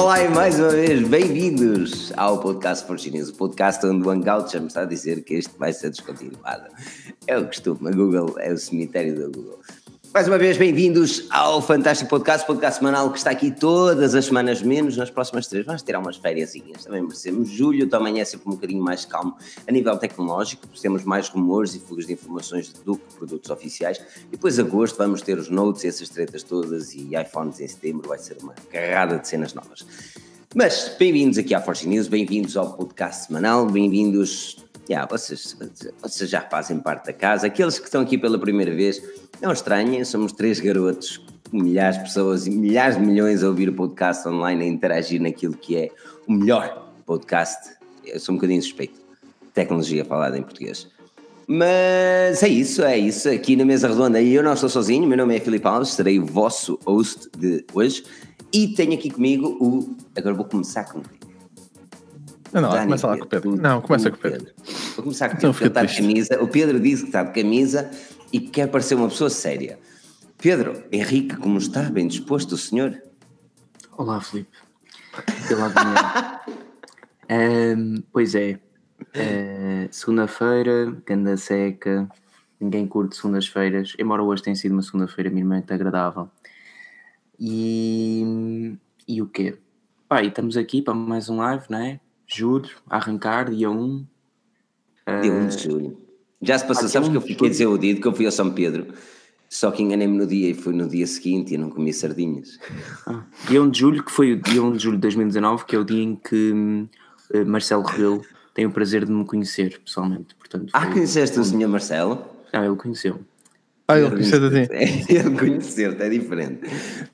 Olá e mais uma vez, bem-vindos ao podcast Forginhos, o podcast onde o Hangout já me está a dizer que este vai ser descontinuado. É o costume, a Google é o cemitério da Google. Mais uma vez, bem-vindos ao fantástico podcast, podcast semanal que está aqui todas as semanas, menos nas próximas três. Vamos tirar umas férias, também merecemos. Julho também é sempre um bocadinho mais calmo a nível tecnológico, temos mais rumores e fugas de informações do que produtos oficiais. E depois, agosto, vamos ter os notes, essas tretas todas e iPhones em setembro, vai ser uma carrada de cenas novas. Mas bem-vindos aqui à Force News, bem-vindos ao podcast semanal, bem-vindos. Yeah, vocês, vocês já fazem parte da casa. Aqueles que estão aqui pela primeira vez, não estranhem, somos três garotos, milhares de pessoas e milhares de milhões a ouvir o podcast online, a interagir naquilo que é o melhor podcast. Eu sou um bocadinho suspeito. Tecnologia falada em português. Mas é isso, é isso. Aqui na mesa redonda, eu não estou sozinho, meu nome é Filipe Alves, serei o vosso host de hoje. E tenho aqui comigo o. Agora vou começar com quem? Não, não, começa lá com o Pedro. Não, começa com o Pedro. Vou começar com o Pedro, está de camisa. O Pedro disse que está de camisa e que quer parecer uma pessoa séria. Pedro, Henrique, como está? Bem disposto o senhor? Olá, Filipe. Pela um, Pois é. Uh, segunda-feira, ganda seca, ninguém curte segundas-feiras, embora hoje tenha sido uma segunda-feira minimamente agradável. E, e o quê? Pá, e estamos aqui para mais um live, não é? Julho, a arrancar, dia 1. Dia 1 de julho. Já se passou, ah, sabes que eu fiquei desiludido que eu fui ao São Pedro, só que enganei-me no dia e foi no dia seguinte e eu não comi sardinhas. Ah, dia 1 de julho, que foi o dia 1 de julho de 2019, que é o dia em que uh, Marcelo Rebelo tem o prazer de me conhecer pessoalmente. Portanto, ah, conheceste o senhor Marcelo? Ah, ele conheceu. Ah, ele conheceu a ti? Ele conhecer-te é diferente.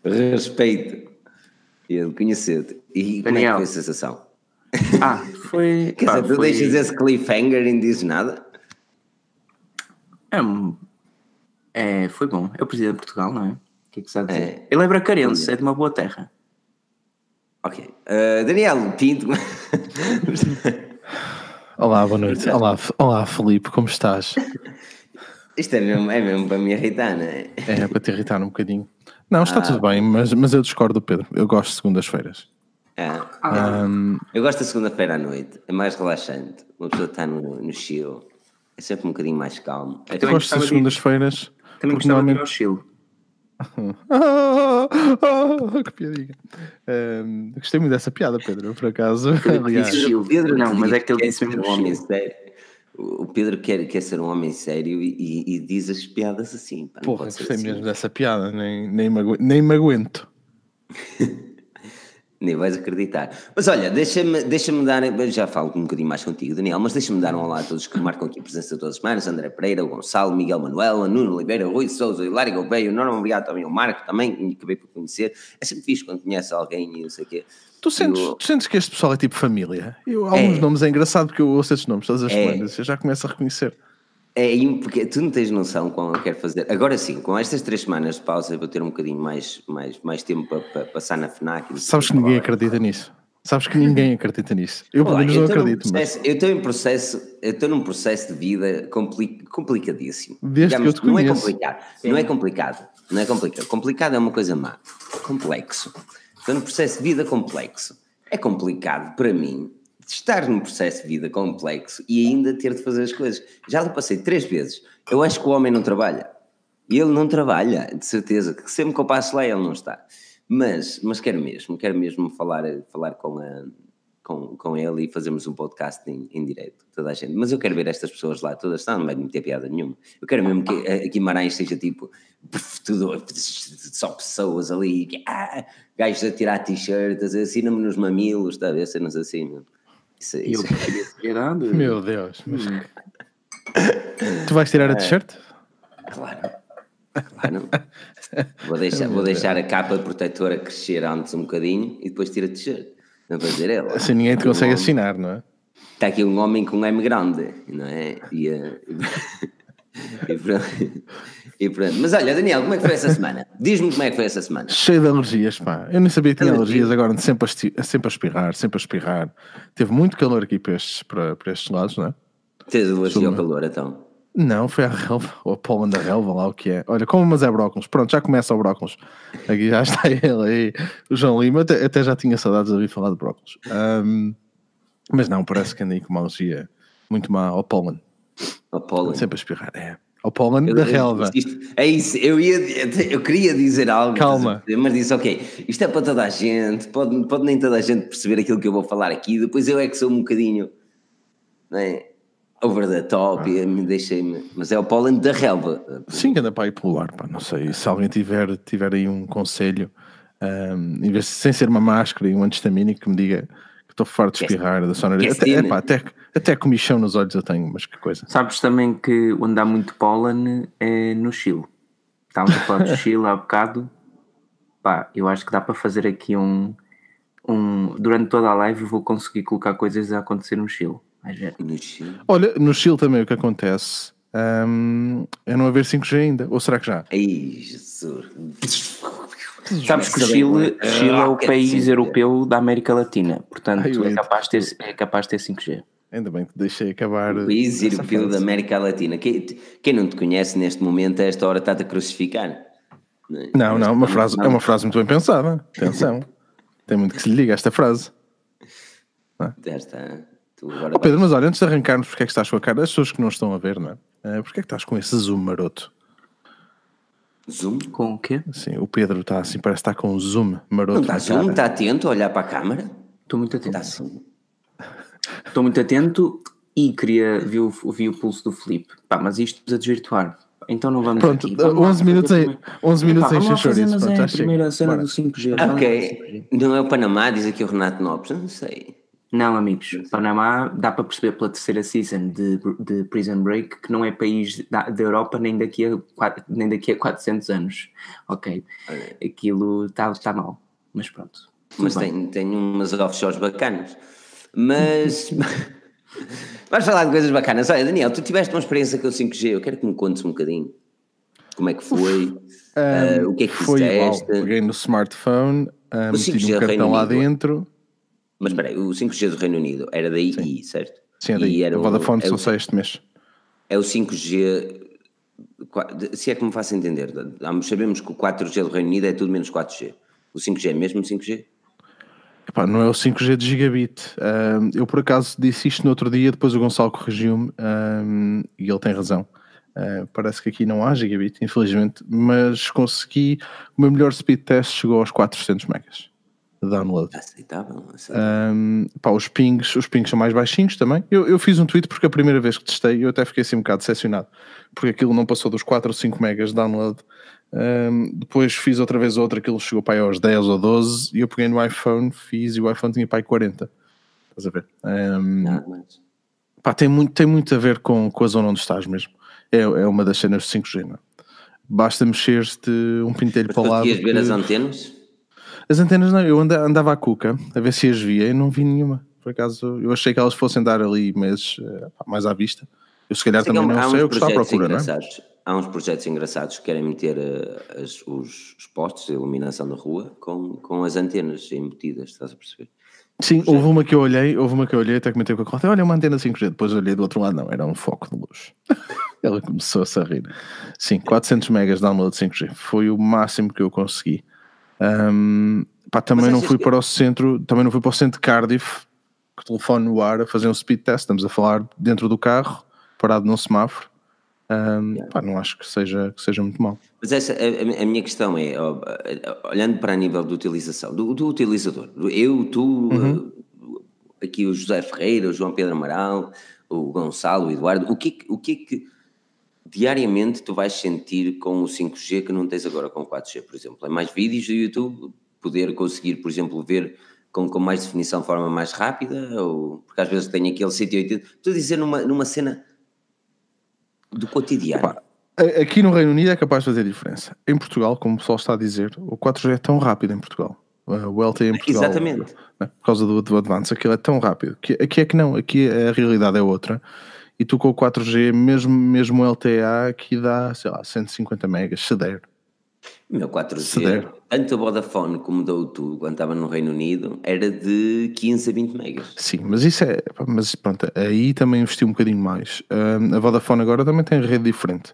Respeito. Ele conhecer-te. E Daniel. como é que foi a sensação? Ah, foi. Quer dizer, tu foi... deixas esse cliffhanger e não dizes nada? É, é, foi bom. É o presidente de Portugal, não é? O que é que sabe dizer? É. Ele é bracarense, é de uma boa terra. Ok. Uh, Daniel Pinto. Olá, boa noite. Olá, olá, Felipe, como estás? Isto é mesmo, é mesmo para me irritar, não é? É, para te irritar um bocadinho. Não, está ah. tudo bem, mas, mas eu discordo do Pedro. Eu gosto de segundas-feiras. Ah. Um, eu gosto da segunda-feira à noite, é mais relaxante. Uma pessoa está no, no chill, é sempre um bocadinho mais calmo. Eu, eu gosto das segundas-feiras. Também gostava normalmente... de ir ao chill. que piadinha. Um, gostei muito dessa piada, Pedro, por acaso. Aliás, Pedro, não, mas é que ele disse mesmo um homem sério. O Pedro quer, quer ser um homem sério e, e, e diz as piadas assim. Pá, Porra, gostei assim. mesmo dessa piada, nem, nem, me, nem me aguento. Nem vais acreditar. Mas olha, deixa-me deixa dar, já falo um bocadinho mais contigo, Daniel, mas deixa-me dar um olá a todos que marcam aqui a presença todas as semanas: André Pereira, o Gonçalo, Miguel Manuel, Nuno Oliveira, Rui Souza, Hilário Gouveia, Norma Obrigado também, o Marco também, que acabei por conhecer. É sempre fixe quando conhece alguém e não sei o quê. Tu sentes, eu... tu sentes que este pessoal é tipo família? Eu, alguns é. nomes é engraçado porque eu ouço estes nomes todas as é. semanas, eu já começo a reconhecer. É, porque tu não tens noção como eu quero fazer. Agora sim, com estas três semanas de pausa, eu vou ter um bocadinho mais, mais, mais tempo para, para passar na FNAC. Sabes que ninguém acredita nisso. Sabes que ninguém acredita nisso. Eu, pelo menos, não acredito. Processo, mas... Eu estou em processo, eu estou num processo de vida compli complicadíssimo. Desde Digamos, que eu te não é complicado. Sim. Não é complicado. Não é complicado. Complicado é uma coisa má. Complexo. Estou num processo de vida complexo. É complicado para mim estar num processo de vida complexo e ainda ter de fazer as coisas. Já lhe passei três vezes. Eu acho que o homem não trabalha. Ele não trabalha, de certeza. Que sempre que eu passo lá ele não está. Mas, mas quero mesmo, quero mesmo falar, falar com, a, com, com ele e fazermos um podcast em, em direto, toda a gente. Mas eu quero ver estas pessoas lá todas, não, não vai meter piada nenhuma. Eu quero mesmo que a Guimarães seja tipo tudo, só pessoas ali, ah, gajos a tirar t-shirts, assina-me nos mamilos, está a ver, cenas assim. Isso, isso. Eu Meu Deus. Mas... tu vais tirar a é. t-shirt? Claro. Claro. Vou deixar, vou deixar a capa protetora crescer antes um bocadinho e depois tira a t-shirt. Não vou dizer ela. Assim ninguém te consegue um assinar, não é? Está aqui um homem com um M grande, não é? E, uh, e, pronto. e pronto. Mas olha, Daniel, como é que foi essa semana? Diz-me como é que foi essa semana. Cheio de alergias, pá. Eu nem sabia que tinha alergias, agora sempre a, sempre a espirrar, sempre a espirrar. Teve muito calor aqui para estes, para, para estes lados, não é? Tens alergia ao calor, então? Não, foi a relva, ou a Poland da relva, lá o que é. Olha, como mas é brócolis. Pronto, já começa o brócolis. Aqui já está ele aí. O João Lima até, até já tinha saudades de ouvir falar de brócolis. Um, mas não, parece que andei com uma alergia muito má ao pólen. Ao pólen. Sempre a espirrar, é. Ao pólen da relva. Isto, é isso, eu, ia, eu queria dizer algo, Calma. mas disse, ok, isto é para toda a gente, pode, pode nem toda a gente perceber aquilo que eu vou falar aqui, depois eu é que sou um bocadinho não é, over the top ah. e me deixei-me, mas é o pólen da relva. Sim, anda para ir pelo ar, pá, não sei, se alguém tiver, tiver aí um conselho, um, em vez de, sem ser uma máscara e um antistamínico que me diga Estou farto de espirrar da sonoridade. Até, epá, até, até comichão nos olhos eu tenho, mas que coisa. Sabes também que onde há muito pólen é no Chile. Estávamos a falar do Chile há bocado. Pá, eu acho que dá para fazer aqui um, um. Durante toda a live vou conseguir colocar coisas a acontecer no Chile. No Chile. Olha, no Chile também o que acontece um, é não haver 5G ainda. Ou será que já? Ai, Jesus. Sabes que o Chile, Chile é o país europeu da América Latina, portanto Ai, é, capaz de ter, é capaz de ter 5G. Ainda bem que deixei acabar. O país europeu da América Latina. Quem, quem, não te conhece neste momento, a esta hora está-te a crucificar. Não, não, uma frase, é uma frase muito bem pensada. Atenção. Tem muito que se lhe liga esta frase. Já está. Oh, Pedro, mas olha, antes de arrancarmos, porque é que estás com a cara? As pessoas que não estão a ver, não é? Uh, porque é que estás com esse zoom maroto? Zoom? Com o quê? Sim, o Pedro está assim, parece que está com um zoom maroto. Não está zoom? Está atento a olhar para a câmara? Estou muito atento. Está assim. Estou muito atento e queria ver o, vi o pulso do Felipe. Pá, mas isto precisa desvirtuar. Então não vamos Pronto, aqui. Vamos 11 minutos aí, 11 minutos. Pronto, é a primeira cena Bora. do 5G. Ok, não é o Panamá, diz aqui o Renato Nobres, não sei. Não, amigos, Panamá dá para perceber pela terceira season de, de Prison Break que não é país da, da Europa nem daqui, a, nem daqui a 400 anos. Ok, aquilo está tá mal, mas pronto. Mas tem, tem umas offshores bacanas. Mas. Vamos falar de coisas bacanas. Olha, Daniel, tu tiveste uma experiência com o 5G, eu quero que me contes um bocadinho. Como é que foi? Um, uh, o que é que foi fizeste? Igual. Peguei no smartphone, uh, meti um cartão lá dentro mas espera aí, o 5G do Reino Unido era da II, certo? Sim, é daí. Era o Vodafone é só sai este mês. É o 5G, se é que me faço entender, sabemos que o 4G do Reino Unido é tudo menos 4G. O 5G é mesmo 5G? Epá, não é o 5G de gigabit. Um, eu por acaso disse isto no outro dia, depois o Gonçalo corrigiu-me um, e ele tem razão. Uh, parece que aqui não há gigabit, infelizmente, mas consegui. O meu melhor speed test chegou aos 400 megas download. Aceitável, aceitável. Um, pá, os pings, os pings são mais baixinhos também. Eu, eu fiz um tweet porque a primeira vez que testei eu até fiquei assim um bocado decepcionado, porque aquilo não passou dos 4 ou 5 megas de download. Um, depois fiz outra vez outra, aquilo chegou para aí aos 10 ou 12 e eu peguei no iPhone, fiz e o iPhone tinha para aí 40. Estás a ver? Um, não, mas... pá, tem, muito, tem muito a ver com, com a zona onde estás mesmo. É, é uma das cenas do 5G, não é? Basta mexer-te um pintelho para o lado. ver que... as antenas? As antenas não, eu andava à cuca a ver se as via e não vi nenhuma. Por acaso, eu achei que elas fossem dar ali meses eh, mais à vista. Eu se calhar também não sei o que está à procura, não é? Há uns projetos engraçados que querem meter uh, as, os, os postos de iluminação da rua com, com as antenas embutidas, estás a perceber? Sim, houve uma que eu olhei, houve uma que eu olhei, até comentei com a Cláudia, olha uma antena 5G, depois olhei do outro lado, não, era um foco de luz. Ela começou-se a rir. Sim, 400 megas de download 5G, foi o máximo que eu consegui. Um, pá, também não fui que... para o centro, também não fui para o centro de Cardiff, com o telefone no ar, a fazer um speed test. Estamos a falar dentro do carro, parado num semáforo. Um, pá, não acho que seja, que seja muito mal. Mas essa, a, a minha questão é, olhando para a nível de utilização, do, do utilizador, eu, tu, uhum. aqui o José Ferreira, o João Pedro Amaral, o Gonçalo, o Eduardo, o que, o que é que diariamente tu vais sentir com o 5G que não tens agora com o 4G, por exemplo? É mais vídeos do YouTube, poder conseguir, por exemplo, ver com, com mais definição de forma mais rápida, ou porque às vezes tenho aquele 180. Estou a dizer numa, numa cena do cotidiano. Opa, aqui no Reino Unido é capaz de fazer diferença. Em Portugal, como o pessoal está a dizer, o 4G é tão rápido em Portugal. O LTE em Portugal. Exatamente. Né, por causa do, do Advance, aquilo é tão rápido. Que, aqui é que não, aqui a realidade é outra e tu com o 4G, mesmo, mesmo o LTA, aqui dá, sei lá, 150 megas, se der. Meu 4G, tanto a Vodafone como da O2, quando estava no Reino Unido, era de 15 a 20 megas. Sim, mas isso é. Mas pronto, aí também investi um bocadinho mais. a Vodafone agora também tem rede diferente.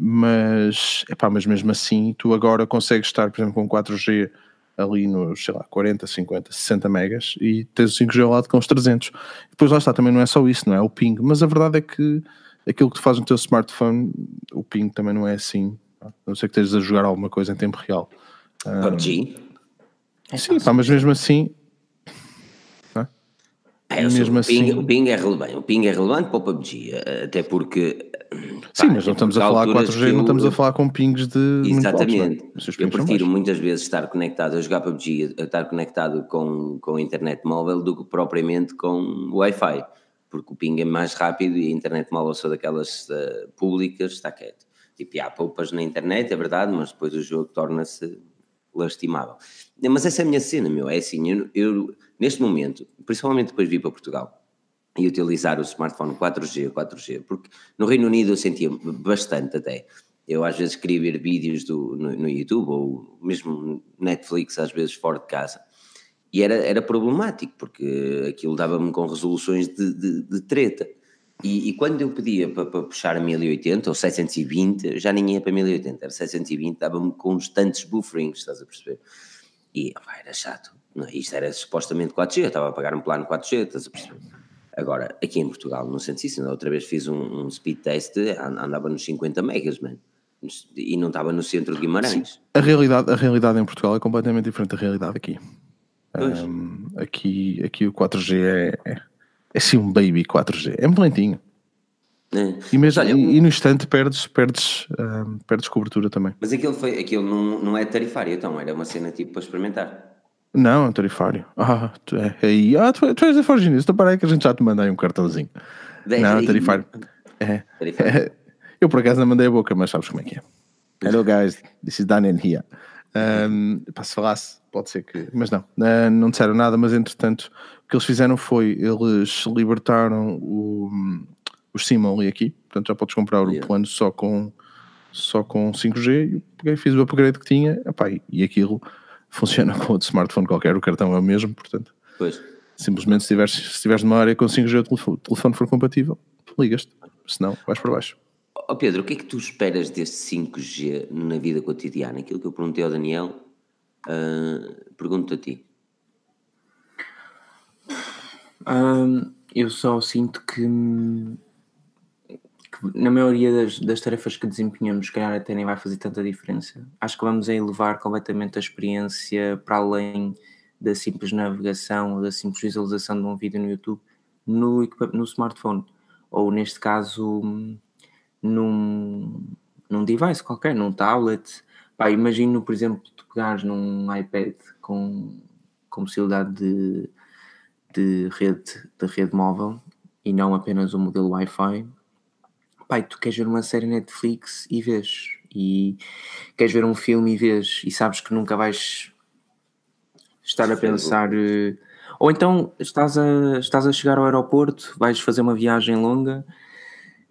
Mas, epá, mas mesmo assim, tu agora consegues estar, por exemplo, com 4G ali nos, sei lá, 40, 50, 60 megas e tens o 5G ao lado com os 300. Depois lá está, também não é só isso, não é o ping, mas a verdade é que aquilo que tu fazes no teu smartphone, o ping também não é assim, não ser que estejas a jogar alguma coisa em tempo real. PUBG? Um, sim, pá, mas mesmo assim... É, mesmo o, assim, ping, o ping é relevante, o ping é relevante para o PUBG, até porque Sim, mas não estamos a falar 4G, não estamos a falar com pings de. Exatamente. eu prefiro muitas vezes estar conectado a jogar PUBG, a estar conectado com, com a internet móvel do que propriamente com o Wi-Fi, porque o ping é mais rápido e a internet móvel só daquelas uh, públicas está quieto. Tipo, há poupas na internet, é verdade, mas depois o jogo torna-se lastimável. Mas essa é a minha cena, meu. É assim, eu, eu neste momento, principalmente depois de vir para Portugal e utilizar o smartphone 4G, 4G, porque no Reino Unido eu sentia bastante até. Eu às vezes queria ver vídeos do, no, no YouTube ou mesmo Netflix, às vezes fora de casa. E era, era problemático, porque aquilo dava-me com resoluções de, de, de treta. E, e, quando eu pedia para, para, puxar a 1080 ou 720, já nem ia para 1080, era 720, dava-me constantes bufferings, estás a perceber? E opa, era chato. Não, é? isto era supostamente 4G, eu estava a pagar um plano 4G, estás a perceber? Agora, aqui em Portugal, não senti isso. Outra vez fiz um, um, speed test, andava nos 50 megas, mano. E não estava no centro de Guimarães. Sim. A realidade, a realidade em Portugal é completamente diferente da realidade aqui. Um, aqui, aqui o 4G é, é, é sim um baby 4G. É muito lentinho. É. E, mesmo, olha, e, e, no instante perdes, perdes, perdes cobertura também. Mas aquilo, foi, aquilo não, não é tarifário, então era uma cena tipo para experimentar. Não, é um tarifário. Ah, tu, é, aí, ah, tu, tu és a Forginista, então para que a gente já te manda aí um cartãozinho. não, é tarifário. É, é, eu por acaso não mandei a boca, mas sabes como é que é. Hello guys, this is Daniel here. Um, pá, se falasse, pode ser que. Mas não, uh, não disseram nada, mas entretanto, que eles fizeram foi eles libertaram o, os SIM ali aqui, portanto já podes comprar o plano só com, só com 5G. Eu peguei, fiz o upgrade que tinha, epá, e aquilo funciona com outro smartphone qualquer, o cartão é o mesmo, portanto. Pois. Simplesmente se estiveres, se estiveres numa área com 5G o telefone, for compatível, ligas-te, senão vais para baixo. Oh Pedro, o que é que tu esperas deste 5G na vida cotidiana? Aquilo que eu perguntei ao Daniel, uh, pergunto a ti. Um, eu só sinto que na maioria das, das, tarefas que desempenhamos, se calhar até nem vai fazer tanta diferença. Acho que vamos a elevar completamente a experiência para além da simples navegação da simples visualização de um vídeo no YouTube no, no smartphone, ou neste caso num, num device qualquer, num tablet. Pá, imagino, por exemplo, tu pegares num iPad com, com possibilidade de, de, rede, de rede móvel e não apenas o modelo Wi-Fi pai, tu queres ver uma série Netflix e vês, e queres ver um filme e vês, e sabes que nunca vais estar a pensar. Eh, ou então estás a, estás a chegar ao aeroporto, vais fazer uma viagem longa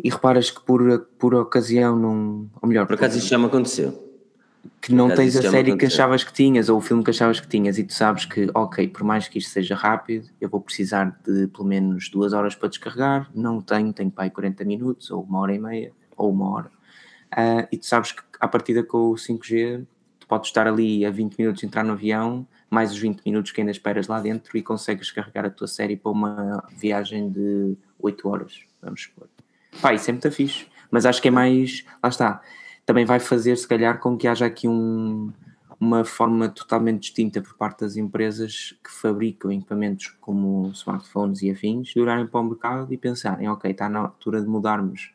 e reparas que por, por ocasião não. Ou melhor, por acaso isso já me aconteceu que não tens a série que achavas que tinhas ou o filme que achavas que tinhas e tu sabes que, ok, por mais que isto seja rápido, eu vou precisar de pelo menos duas horas para descarregar, não tenho, tenho para aí 40 minutos ou uma hora e meia ou uma hora. Uh, e tu sabes que a partida com o 5G, tu podes estar ali a 20 minutos, entrar no avião, mais os 20 minutos que ainda esperas lá dentro e consegues carregar a tua série para uma viagem de 8 horas, vamos supor. Pá, isso é muito fixe, mas acho que é mais, lá está, também vai fazer, se calhar, com que haja aqui um, uma forma totalmente distinta por parte das empresas que fabricam equipamentos como smartphones e afins, de olharem para o mercado e pensarem, ok, está na altura de mudarmos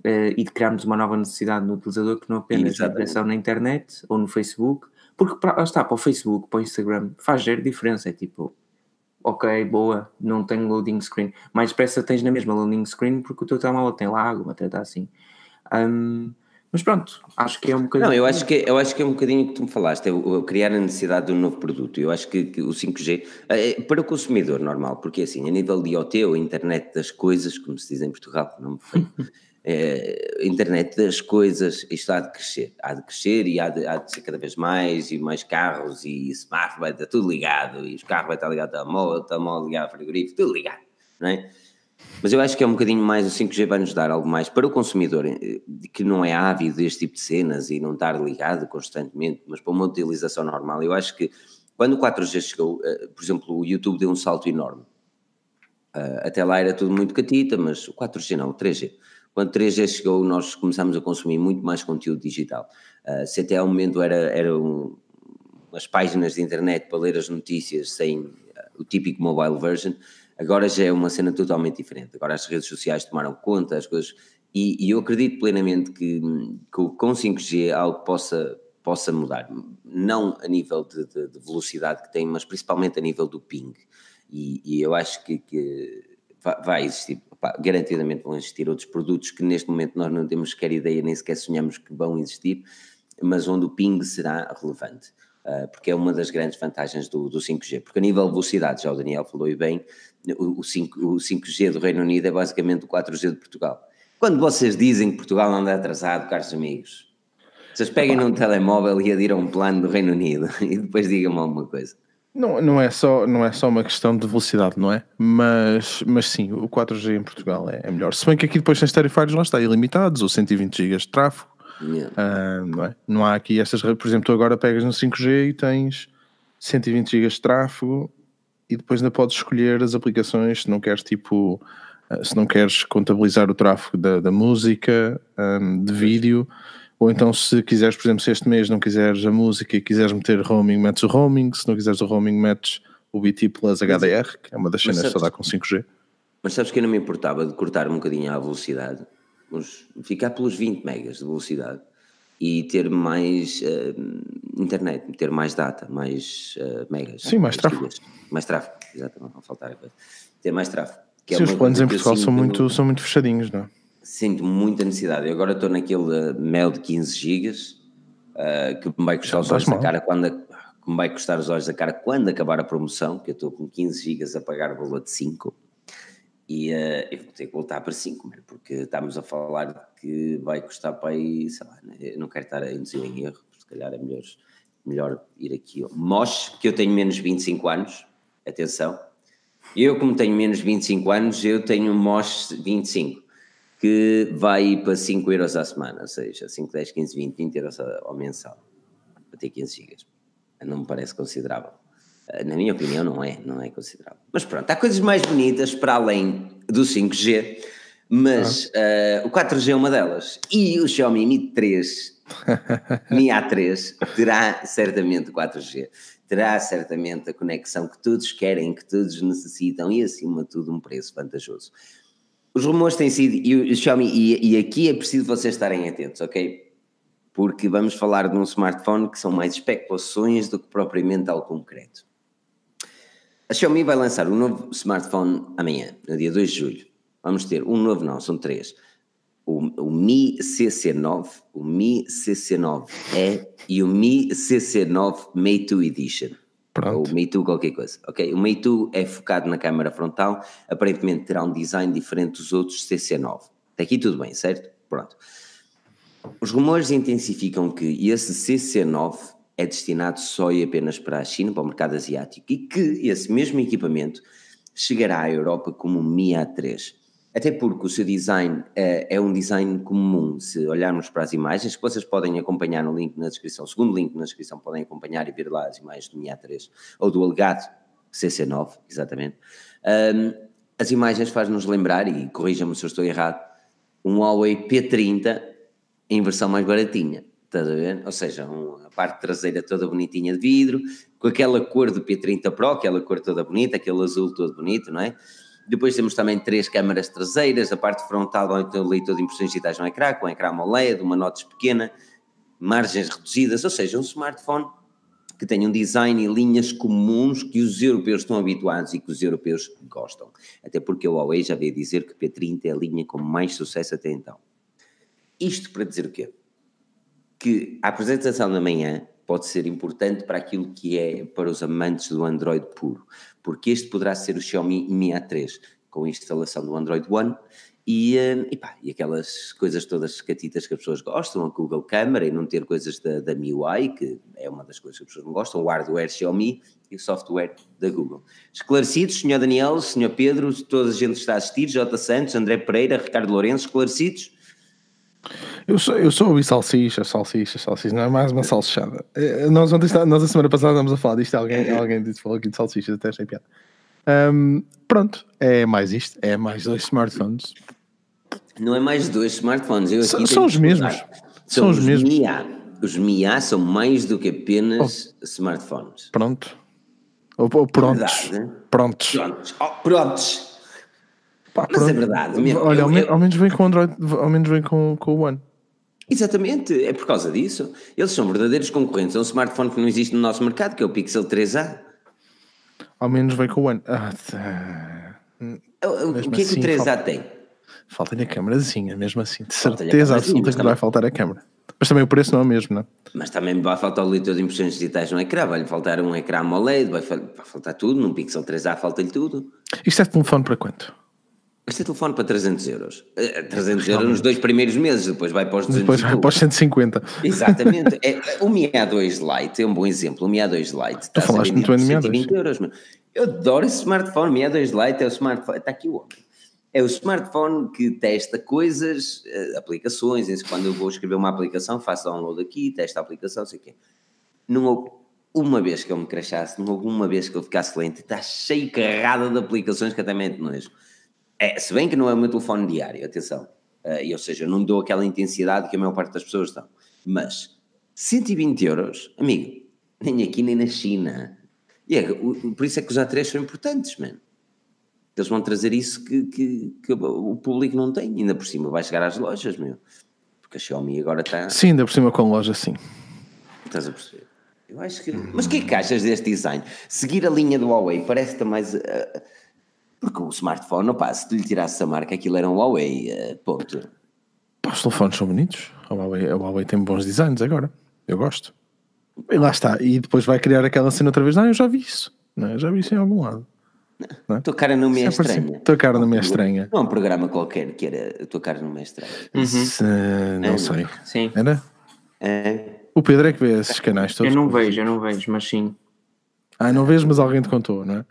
uh, e de criarmos uma nova necessidade no utilizador que não apenas a atenção na internet ou no Facebook, porque para, está, para o Facebook, para o Instagram, faz zero diferença, é tipo, ok, boa, não tenho loading screen, mais depressa tens na mesma loading screen porque o teu telemóvel tem lá alguma treta assim. Um, mas pronto, acho que é um bocadinho. Não, eu acho que, eu acho que é um bocadinho o que tu me falaste, é o, criar a necessidade de um novo produto. Eu acho que, que o 5G, é, é, para o consumidor normal, porque assim, a nível de IoT ou internet das coisas, como se diz em Portugal, não me foi, é, a internet das coisas, isto há de crescer, há de crescer e há de, há de ser cada vez mais, e mais carros, e smart vai estar tudo ligado, e os carros vai estar ligado ao telemóvel, o telemóvel ligado ao frigorífico, tudo ligado, não é? Mas eu acho que é um bocadinho mais, o 5G vai nos dar algo mais para o consumidor eh, que não é ávido deste tipo de cenas e não estar ligado constantemente, mas para uma utilização normal. Eu acho que quando o 4G chegou, eh, por exemplo, o YouTube deu um salto enorme. Eh, até lá era tudo muito catita, mas o 4G não, o 3G. Quando o 3G chegou, nós começámos a consumir muito mais conteúdo digital. Se até ao momento era, era um, páginas de internet para ler as notícias sem o típico mobile version, Agora já é uma cena totalmente diferente. Agora as redes sociais tomaram conta, as coisas. E, e eu acredito plenamente que, que com 5G algo possa, possa mudar. Não a nível de, de, de velocidade que tem, mas principalmente a nível do ping. E, e eu acho que, que vai existir, pá, garantidamente vão existir outros produtos que neste momento nós não temos sequer ideia, nem sequer sonhamos que vão existir, mas onde o ping será relevante. Uh, porque é uma das grandes vantagens do, do 5G. Porque a nível de velocidade, já o Daniel falou e bem, o, 5, o 5G do Reino Unido é basicamente o 4G de Portugal. Quando vocês dizem que Portugal anda atrasado, caros amigos, vocês peguem num telemóvel e adiram um plano do Reino Unido e depois digam-me alguma coisa. Não, não, é só, não é só uma questão de velocidade, não é? Mas, mas sim, o 4G em Portugal é, é melhor. Se bem que aqui depois tens tarifários lá está, ilimitados, ou 120 GB de tráfego. Yeah. Uh, não, é? não há aqui estas. Por exemplo, tu agora pegas no 5G e tens 120 GB de tráfego e depois ainda podes escolher as aplicações se não queres tipo eh, se não queres contabilizar o tráfego da, da música, um, de vídeo, ou então se quiseres, por exemplo, se este mês não quiseres a música e quiseres meter roaming, metes o roaming, se não quiseres o roaming, metes o BT Plus HDR, que é uma das cenas só dá com 5G. Mas sabes que eu não me importava de cortar um bocadinho a velocidade, ficar pelos 20 megas de velocidade e ter mais uh, internet, ter mais data, mais uh, megas. Sim, mais tráfego. Mais tráfego, exatamente, não faltar a coisa. Ter mais tráfego. Que é Sim, é os planos em Portugal são muito, são muito fechadinhos, não é? Sinto muita necessidade. Eu agora estou naquele uh, mel de 15 gigas que me vai custar os olhos da cara quando que me vai custar os olhos da cara quando acabar a promoção, que eu estou com 15 gigas a pagar o valor de 5 e uh, eu vou ter que voltar para 5, porque estamos a falar que vai custar para aí, sei lá, né? não quero estar a induzir em erro, se calhar é melhor, melhor ir aqui. Mosh, que eu tenho menos 25 anos, atenção, eu como tenho menos 25 anos, eu tenho um Mosh 25, que vai para 5 euros à semana, ou seja, 5, 10, 15, 20, 20 euros ao mensal, para ter 15 gigas. Não me parece considerável. Eh, na minha opinião, não é, não é considerável. Mas pronto, há coisas mais bonitas para além do 5G, mas ah. uh, o 4G é uma delas. E o Xiaomi Mi 3, Mi A3, terá certamente o 4G. Terá certamente a conexão que todos querem, que todos necessitam e, acima de tudo, um preço vantajoso. Os rumores têm sido, e o Xiaomi, e, e aqui é preciso vocês estarem atentos, ok? Porque vamos falar de um smartphone que são mais especulações do que propriamente algo concreto. A Xiaomi vai lançar um novo smartphone amanhã, no dia 2 de julho. Vamos ter um novo, não, são três. O, o Mi CC9, o Mi CC9E e o Mi CC9 Mate 2 Edition. Pronto. O Mate 2 qualquer coisa, ok? O 2 é focado na câmara frontal, aparentemente terá um design diferente dos outros CC9. Até aqui tudo bem, certo? Pronto. Os rumores intensificam que esse CC9 é destinado só e apenas para a China, para o mercado asiático, e que esse mesmo equipamento chegará à Europa como um Mi A3. Até porque o seu design é, é, um design comum. Se olharmos para as imagens, que vocês podem acompanhar no link na descrição, segundo link na descrição, podem acompanhar e ver lá as imagens do Mi A3 ou do alegado CC9, exatamente. Um, as imagens fazem-nos lembrar, e corrija-me se eu estou errado, um Huawei P30 em versão mais baratinha. Estás a ver? Ou seja, um, a parte traseira toda bonitinha de vidro, com aquela cor do P30 Pro, aquela cor toda bonita, aquele azul todo bonito, não é? Depois temos também três câmaras traseiras, a parte frontal onde tem o leitor de impressões digitais no ecrã, com um ecrã AMOLED, uma notas pequena, margens reduzidas, ou seja, um smartphone que tem um design e linhas comuns que os europeus estão habituados e que os europeus gostam. Até porque o Huawei já veio dizer que P30 é a linha com mais sucesso até então. Isto para dizer o quê? Que a apresentação da manhã pode ser importante para aquilo que é para os amantes do Android puro, porque este poderá ser o Xiaomi Mi A3, com a instalação do Android One e, eh, e, pá, e aquelas coisas todas catitas que as pessoas gostam, a Google Câmara e não ter coisas da, da MIUI, que é uma das coisas que as pessoas não gostam, o hardware Xiaomi e o software da Google. Esclarecidos, Sr. Daniel, Sr. Pedro, toda a gente está a assistir, J. Santos, André Pereira, Ricardo Lourenço, esclarecidos? Eu sou, eu sou o salsicha, salsicha, salsicha, não é mais uma salsichada. Eh, nós, ontem, nós a semana passada estávamos a falar disto, alguém, alguém disse, falou aqui de salsichas, até achei piada. Um, pronto, é mais isto, é mais dois smartphones. Não é mais dois smartphones. Eu aqui são os mesmos. São, são os, os mesmos. Mia. Os Mia são mais do que apenas oh. smartphones. Pronto. Ou, ou prontos. Verdade, né? Prontos. Prontos. Oh, prontos. Pá, Mas é verdade. Mesmo. Olha, eu, ao, eu, ao, menos vem com o Android, ao menos vem com, com o One. Exatamente, é por causa disso. Eles são verdadeiros concorrentes. É um smartphone que não existe no nosso mercado, que é o Pixel 3A. Ao menos vem com o One. Ah, tá. o, o que é que o 3A falta, tem? Falta-lhe a câmerazinha, mesmo assim. De certeza absoluta que também, vai faltar a câmera. Mas também o preço não é o mesmo, não é? Mas também vai faltar o leitor de impressões digitais no ecrã, vai-lhe faltar um ecrã AMOLED, vai, vai faltar tudo, num Pixel 3A falta-lhe tudo. Isto é telefone para quanto? Este é telefone para 300 euros. 300 euros nos dois primeiros meses, depois vai para os 200 Depois vai para os 150. Exatamente. É, o Mi A2 Lite é um bom exemplo. O Mi A2 Lite está tu falaste muito bem do Mi A2. euros. Eu adoro esse smartphone. O Mi A2 Lite é o smartphone. Está aqui o homem. É o smartphone que testa coisas, eh, aplicações. Quando eu vou escrever uma aplicação, faço download aqui, testa a aplicação, sei o quê. Não houve uma vez que eu me crachasse, não houve uma vez que eu ficasse lento. Está cheio carrada de aplicações que até mente nojo. É, se bem que não é o meu telefone diário, atenção. Uh, ou seja, eu não dou aquela intensidade que a maior parte das pessoas dão. Mas 120 euros, amigo, nem aqui nem na China. E é, por isso é que os A3 são importantes, mano. Eles vão trazer isso que, que, que, o público não tem. Ainda por cima vai chegar às lojas, meu. Porque a Xiaomi agora está. Sim, ainda por cima com loja, sim. Estás a perceber? Eu acho que. Mas o que é que achas deste design? Seguir a linha do Huawei parece-te mais. Uh, porque o smartphone, opa, se tu lhe tirasses a marca, aquilo era um Huawei, uh, ponto. Pá, os telefones são bonitos. A Huawei, a Huawei tem bons designs agora. Eu gosto. E lá está. E depois vai criar aquela cena outra vez. Ah, eu já vi isso. Não, é? já vi isso em algum lado. Não, é? Tua cara não me é estranha. Tua cara não me é estranha. Não é um programa qualquer que era Tua cara não me é estranha. Uhum. Se, não é, sei. Sim. Era? É. O Pedro é que vê esses canais todos. Eu não vejo, eu não vejo, mas sim. Ah, não vejo, mas alguém te contou, não é?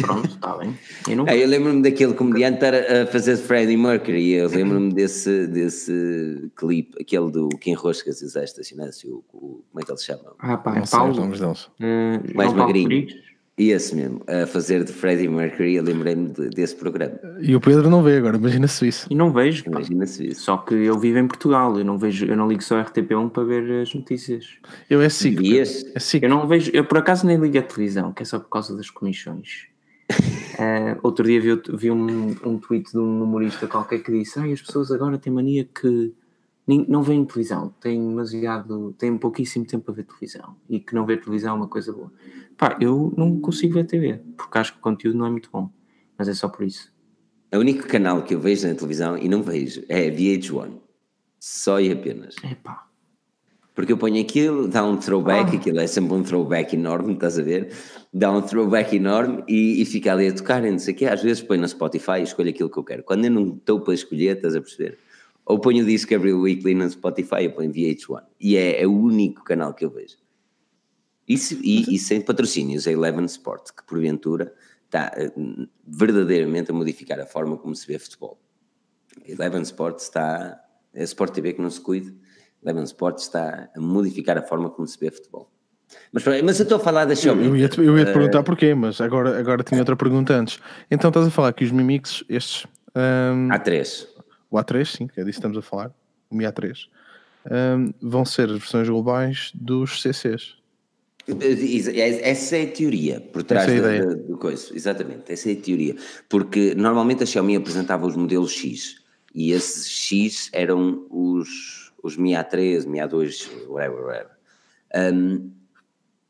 Pronto, está bem. Eu, não... ah, eu lembro-me daquele comediante estar a fazer Freddie Mercury, eu lembro-me desse, desse clipe, aquele do Kim Roscas e Zé Estacionâncio, como é que ele se chama? Ah, pá, não Paulo. Sei, deles. Uh, Mais magrinho. E esse mesmo, a fazer de Freddie Mercury, eu lembrei-me de, desse programa. E o Pedro não vê agora, imagina-se isso. E não vejo, imagina-se isso. Só que eu vivo em Portugal, eu não vejo, eu não ligo só RTP1 para ver as notícias. Eu é SIC. É SIC. Eu não vejo, eu por acaso nem ligo a televisão, que é só por causa das comissões. uh, outro dia vi, vi um, um tweet de um humorista qualquer que disse: ah, as pessoas agora têm mania que nem, não veem televisão, têm demasiado, têm pouquíssimo tempo para ver televisão e que não ver televisão é uma coisa boa. Pá, eu não consigo ver TV porque acho que o conteúdo não é muito bom, mas é só por isso. O único canal que eu vejo na televisão e não vejo é VH1, só e apenas. É pá. Porque eu ponho aquilo, dá um throwback, ah. aquilo é sempre um throwback enorme, estás a ver? Dá um throwback enorme e, e fica ali a tocar, e não sei o quê. Às vezes ponho no Spotify e escolho aquilo que eu quero. Quando eu não estou para escolher, estás a perceber? Ou ponho o Discovery Weekly no Spotify ou ponho VH1. E é, é, o único canal que eu vejo. Isso, e, e sem patrocínios, a Eleven Sport, que porventura está eh, verdadeiramente a modificar a forma como se vê futebol. Eleven Sport está. É a Sport TV que não se cuide Eleven Sports está a modificar a forma como se vê futebol. Mas, mas eu estou a falar da Xiaomi. Eu, ia te, eu ia te perguntar uh, porquê, mas agora, agora tinha outra pergunta antes. Então estás a falar que os Mi Mix, estes. Um, A3. O A3, sim, que é disso que estamos a falar. O Mi A3. Um, vão ser as versões globais dos CCs. Essa é a teoria por trás é da, coisa, exatamente, essa é a teoria. Porque normalmente a Xiaomi apresentava os modelos X e esses X eram os os Mi A3, Mi A2, whatever, whatever. Um,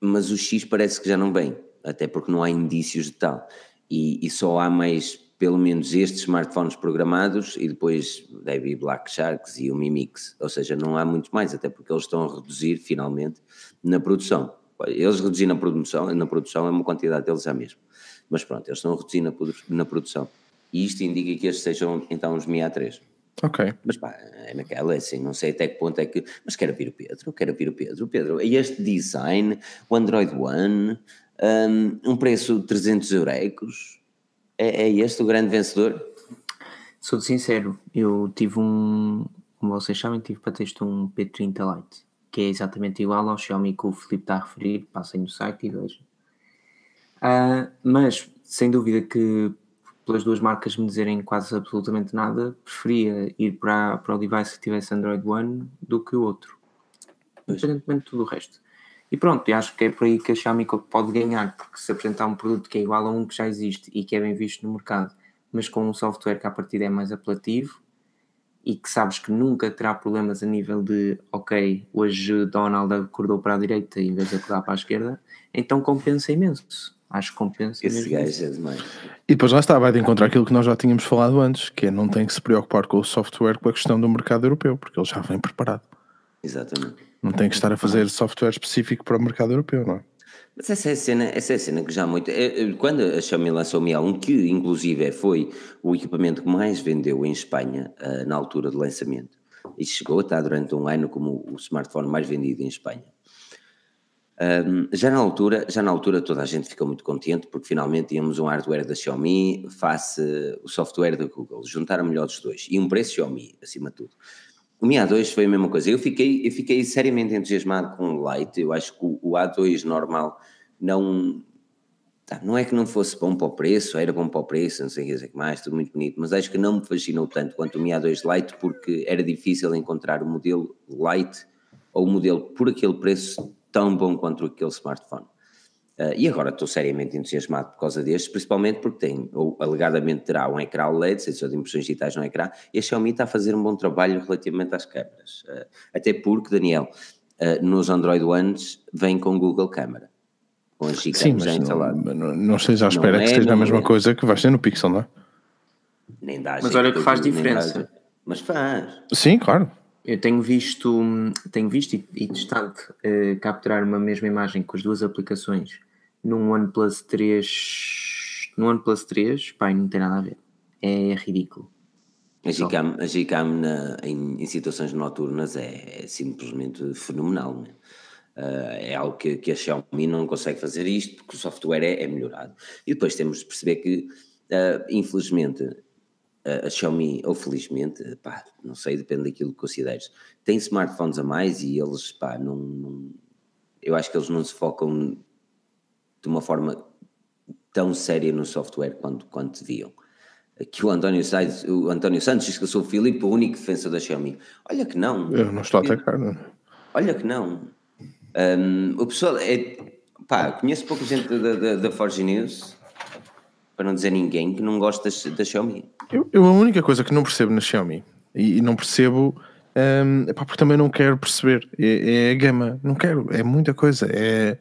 mas o X parece que já não vem, até porque não há indícios de tal. E, e, só há mais, pelo menos, estes smartphones programados e depois deve ir Black Sharks e o Mi Mix. Ou seja, não há muito mais, até porque eles estão a reduzir finalmente na produção. Eles reduzir na produção, na produção é uma quantidade deles já mesmo. Mas pronto, eles estão a reduzir na, na produção. E isto indica que estes sejam então os Mi A3. Ok. Mas pá, é naquela, é assim, não sei até que ponto é que. Mas quero ouvir o Pedro, quero ouvir o Pedro. Pedro, e este design, o Android One, um, um preço de 300 euros, é, é este o grande vencedor? Sou sincero, eu tive um, como vocês sabem, tive para texto um P30 Lite, que é exatamente igual ao Xiaomi que o Felipe está a referir, passem no site e vejam. Uh, mas, sem dúvida que pelas duas marcas me dizerem quase absolutamente nada, preferia ir para, para o device que tivesse Android One do que o outro, independentemente de tudo o resto. E pronto, eu acho que é por aí que a Xiaomi pode ganhar, porque se apresentar um produto que é igual a um que já existe e que é bem visto no mercado, mas com um software que a partir é mais apelativo e que sabes que nunca terá problemas a nível de ok, hoje Donald acordou para a direita em vez de acordar para a esquerda, então compensa imenso. Acho que compensa. Esse gajo é demais. E depois lá está, vai de encontrar aquilo que nós já tínhamos falado antes, que é não tem que se preocupar com o software com a questão do mercado europeu, porque ele já vem preparado. Exatamente. Não tem que estar a fazer software específico para o mercado europeu, não é? Mas essa é a cena, essa é a cena que já muito. É, quando a Xiaomi lançou o Mi A1, que inclusive foi o equipamento que mais vendeu em Espanha uh, na altura do lançamento, e chegou a estar durante um ano como o smartphone mais vendido em Espanha. Um, já na altura, já na altura toda a gente ficou muito contente porque finalmente tínhamos um hardware da Xiaomi face o software da Google, juntaram melhor dos dois e um preço Xiaomi acima de tudo. O Mi A2 foi a mesma coisa. Eu fiquei, eu fiquei seriamente entusiasmado com o Lite. Eu acho que o, A2 normal não. Tá, não é que não fosse bom para o preço, era bom para o preço, não sei o que mais, tudo muito bonito, mas acho que não me fascinou tanto quanto o Mi A2 Lite porque era difícil encontrar o modelo Lite ou o modelo por aquele preço tão bom quanto aquele smartphone. Uh, e agora estou seriamente entusiasmado por causa destes, principalmente porque tem, ou alegadamente terá um ecrã LED, sensor de impressões digitais no ecrã, e a Xiaomi está a fazer um bom trabalho relativamente às câmaras. Uh, até porque, Daniel, uh, nos Android Ones vem com Google Câmara. Com as Sim, mas já instalado. Não, não, não esteja à espera não que é, esteja a mesma é. coisa que vais ter no Pixel, não é? Nem dá Mas olha que faz diferença. Mas faz. Sim, claro. Eu tenho visto, tenho visto e, e testado uh, capturar uma mesma imagem com as duas aplicações num OnePlus 3. No OnePlus 3, pai, não tem nada a ver. É ridículo. A Gcam, a Gcam na, em, em, situações noturnas é, é simplesmente fenomenal. Né? Uh, é algo que, que, a Xiaomi não consegue fazer isto porque o software é, é melhorado. E depois temos de perceber que, uh, infelizmente, a Xiaomi, ou felizmente, pá, não sei, depende daquilo que consideres, tem smartphones a mais e eles, pá, não, não, eu acho que eles não se focam de uma forma tão séria no software quanto, quanto deviam. Aqui o António, Santos, o António Santos diz que eu sou o Filipe, o único defensor da Xiaomi. Olha que não. Eu não estou a atacar, não. Olha que não. Um, o pessoal é. Pá, conheço pouca gente da, da, da Forge News para não dizer ninguém que não gosta da Xiaomi. Eu, eu, a única coisa que não percebo na Xiaomi, e, e não percebo, um, epá, porque também não quero perceber, é, é, a gama. Não quero, é muita coisa. É,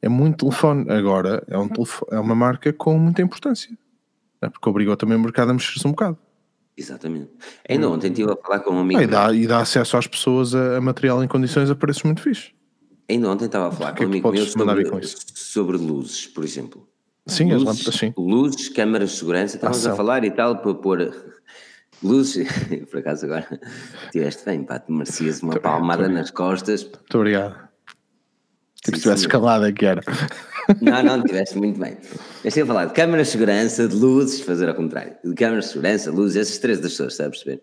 é muito telefone. Agora, é, um telefone, é uma marca com muita importância. É porque obrigou também o mercado a mexer-se um bocado. Exatamente. Ainda ontem estive a falar com um amigo. Ah, e, dá, e dá acesso às pessoas a, a, material em condições a preços muito fixe. Ainda ontem estava a falar com um amigo meu sobre, sobre luzes, por exemplo. Sim, luzes, as lâmpadas, sim. Luzes, câmaras de segurança, estávamos a falar e tal, para pôr luzes. Por acaso agora tiveste bem, pá, te merecias uma palmada nas costas. Muito obrigado. Tipo, se tivesse escalado que era. Não, não, tiveste muito bem. Eu estive a falar de câmaras de segurança, de luzes, fazer ao contrário. De câmaras de segurança, luzes, esses três das pessoas, está a perceber?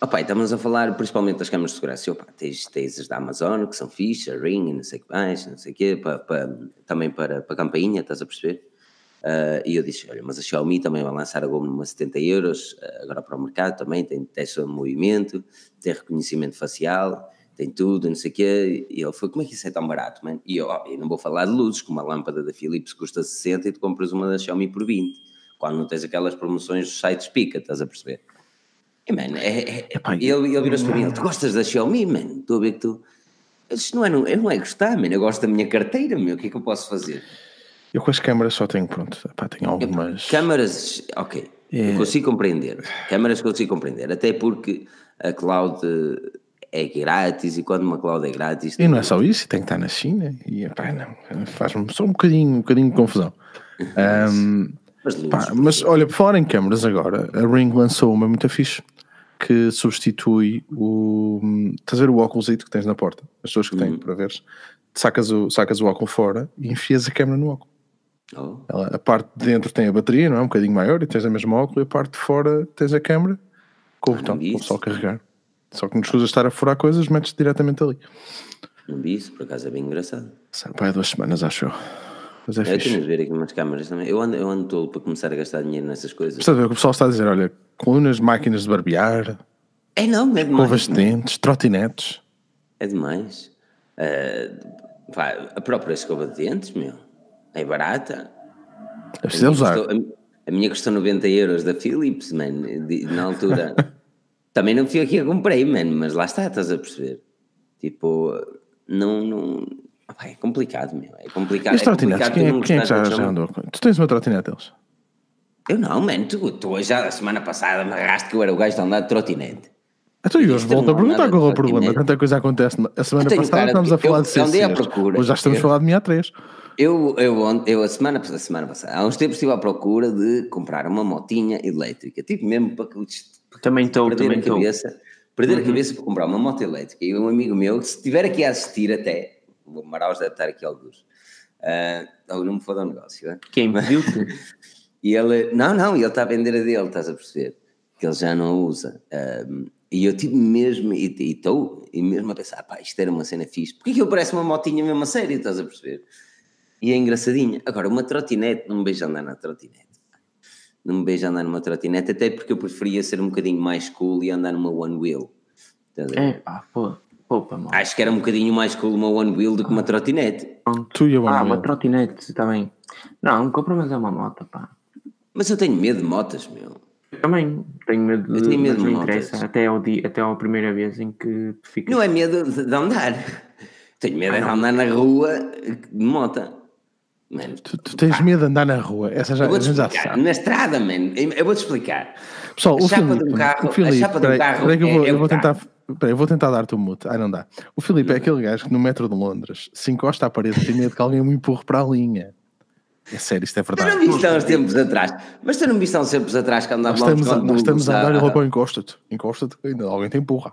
Opa, estamos a falar principalmente das câmaras de segurança. Opa, tens, tens as da Amazon, que são fixe, a Ring, não sei o que mais, não sei o quê, para, para, também para, para a campainha, estás a perceber? Uh, e eu disse: Olha, mas a Xiaomi também vai lançar a goma a 70 euros, uh, agora para o mercado também, tem teste de movimento, tem reconhecimento facial, tem tudo, não sei o quê. E ele foi: Como é que isso é tão barato, man? E eu, eu não vou falar de luzes, como a lâmpada da Philips custa 60 e tu compras uma da Xiaomi por 20, quando não tens aquelas promoções dos sites pica, estás a perceber? E, man, é, é, é, ele, ele virou-se para mim: Tu gostas da Xiaomi, man? Estou a ver que tu. Eu disse, não é, não, não é gostar, man. eu gosto da minha carteira, meu, o que é que eu posso fazer? Eu com as câmaras só tenho, pronto, pá, tenho algumas. Câmaras, ok, é... consigo compreender. Câmaras consigo compreender, até porque a cloud é grátis e quando uma cloud é grátis. E não é só isso, tem que estar na China e pá, não, faz-me só um bocadinho, um bocadinho de confusão. um, Mas, Pá, mas olha, por falar em câmaras agora, a Ring lançou uma muito fixe que substitui o. Estás a ver o óculos que tens na porta? As pessoas que têm Uhum. para veres. Sacas o, sacas o óculos fora e enfias a câmera no óculos. Oh, Ela- a parte de dentro tem a bateria, não é? Um bocadinho maior e tens a mesma óculos, e a parte de fora tens a câmera com o Ah, botão, isso. só carregar. Só que não escusas de estar a furar coisas, metes diretamente ali. não vi isso, por acaso é bem engraçado. Sai, Pá, é duas semanas, acho eu. Mas é Eu tenho fixe. de ver aqui umas câmaras também. Eu ando, eu ando tolo para começar a gastar dinheiro nessas coisas. Estás a ver o que o pessoal está a dizer? Olha, colunas, máquinas de barbear, É não, é escovas demais. de dentes, trotinetes. É demais. Pá, a própria escova de dentes, meu, é barata. É preciso usar. Custou- a, minha custou 90 euros da Philips, man, de- na altura. Também não fui aqui a comprei, man, mas lá está, estás a perceber. Tipo, não. não é complicado, meu. É complicado. E os é trotinetes? Quem é, quem é que já, já andou? Tu tens uma trotinete deles? Eu não, man, tu, tu já a semana passada me arraste que eu era o gajo de andar de trotinete. Então, e hoje volto a perguntar qual é o problema. Tanta coisa acontece. A semana passada estamos a falar eu- de CCs. Hoje já estamos a falar de minha A3. Eu, eu, eu a, semana, a semana passada, há uns tempos estive à procura de comprar uma motinha elétrica, tipo mesmo para que Também estou, perder também a estou. perder a cabeça para comprar uma moto elétrica. E um amigo meu, se estiver aqui a assistir até, o Maraus deve estar aqui alguns, uh, não me foda o negócio, é? Quem pediu-te? E ele, não, não, ele está a vender a dele, estás a perceber? Que ele já não a usa. Um, e eu tive mesmo, e e estou, e mesmo a pensar, pá, isto era uma cena fixe. Porque aquilo parece uma motinha mesmo a sério, estás a perceber? E é engraçadinha. Agora, uma trotinete, não me vejo andar na trotinete. Não me vejo andar numa trotinete, até porque eu preferia ser um bocadinho mais cool e andar numa one wheel. Estás a ver? É pá, pô, mano. Acho que era um bocadinho mais cool uma one wheel do que uma trotinete. Tu e eu Ah, vamos uma trotinete, está bem. Não, compra, mas é uma moto, pá. Mas eu tenho medo de motas, meu. Eu Também tenho medo Eu de, tenho medo de não motas. interessa. Até ao dia, até à primeira vez em que tu ficas. Não é medo de de andar. Tenho medo de andar na rua de moto. Mano, Tu, tu tens medo de andar na rua. Essa já, eu já sabe. Na estrada, mano. Eu vou-te explicar. Pessoal, A o chapa de um Filipe, carro- o Filipe, a chapa de um carro peraí que eu é- vou, é eu o vou tentar, peraí, eu vou tentar dar-te um mute. Ah, não dá. O Filipe é aquele gajo que no metro de Londres se encosta à parede tem medo que alguém me empurre para a linha. É sério, isto é Tu não verdade. viste há uns tempos atrás. Mas tu não viste há uns tempos atrás que andava Nós estamos, a, nós estamos a andar e à- pô, encosta-te. Encosta-te, ainda alguém te empurra.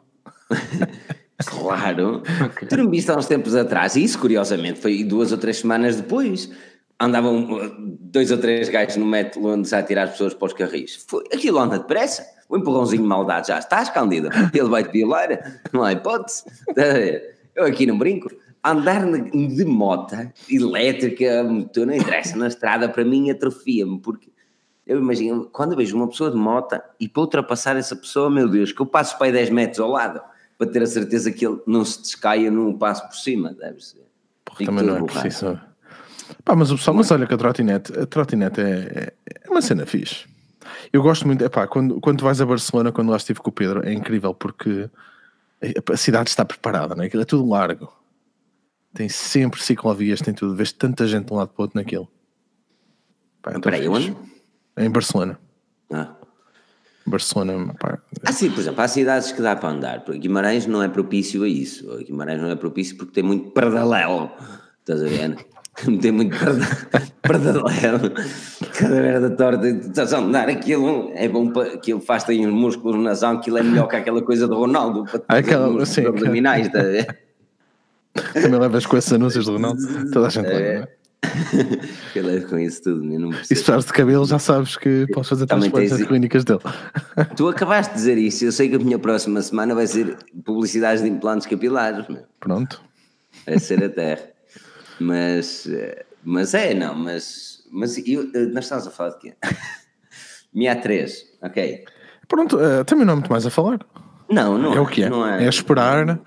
Claro. tu não viste há uns tempos atrás, e isso curiosamente foi duas ou três semanas depois. Andavam uh, dois ou três gajos no metro Londres a tirar as pessoas para os carris. Foi, aquilo anda depressa. O empurrãozinho de maldade já está escondido. Ele vai-te violar. Não há hipótese. Eu aqui não brinco. Andar de de moto elétrica, motor, não interessa. Na estrada, para mim, atrofia-me. Porque eu imagino, quando eu vejo uma pessoa de moto e para ultrapassar essa pessoa, meu Deus, que eu passo para aí 10 metros ao lado para ter a certeza que ele não se descaia num passo por cima, deve ser. Fico também não é preciso. Pá, mas o pessoal, mas olha que a trotinete, a trotinete é, é, é uma cena fixe. Eu gosto muito, epá, quando, quando vais a Barcelona, quando lá estive com o Pedro, é incrível porque a, a cidade está preparada, né? aquilo é tudo largo. Tem sempre ciclovias, tem tudo. Vês tanta gente de um lado para o outro naquilo. Pá, é tão Espera aí, fixe. onde? É em Barcelona. Ah. Barcelona, pá, Ah, sim, por exemplo, há cidades que dá para andar. Guimarães não é propício a isso. Guimarães não é propício porque tem muito pardalelo. Estás a ver? Tem muito pardalelo. Cada merda torta. Estás a andar aquilo. É bom para aquilo faz-te aí uns músculos na zão. Aquilo é melhor que aquela coisa do Ronaldo. Para Ah, aquela- sim, abdominais. estás a ver? também levas com esses anúncios do Ronaldo. Toda a gente leva, não é? Eu levo com isso tudo. Eu não E se percebo. precisares de cabelo, já sabes que podes fazer Também transplants tens- clínicas dele. Tu acabaste de dizer isso. Eu sei que a minha próxima semana vai ser publicidade de implantes capilares. Meu. Pronto. Vai ser a terra. Mas, eh, mas é, não, mas, mas eu, eh, nós estamos a falar de quê? Minha 3, ok. Pronto, eh, também não há muito mais a falar. Não, não É o que é. Não É esperar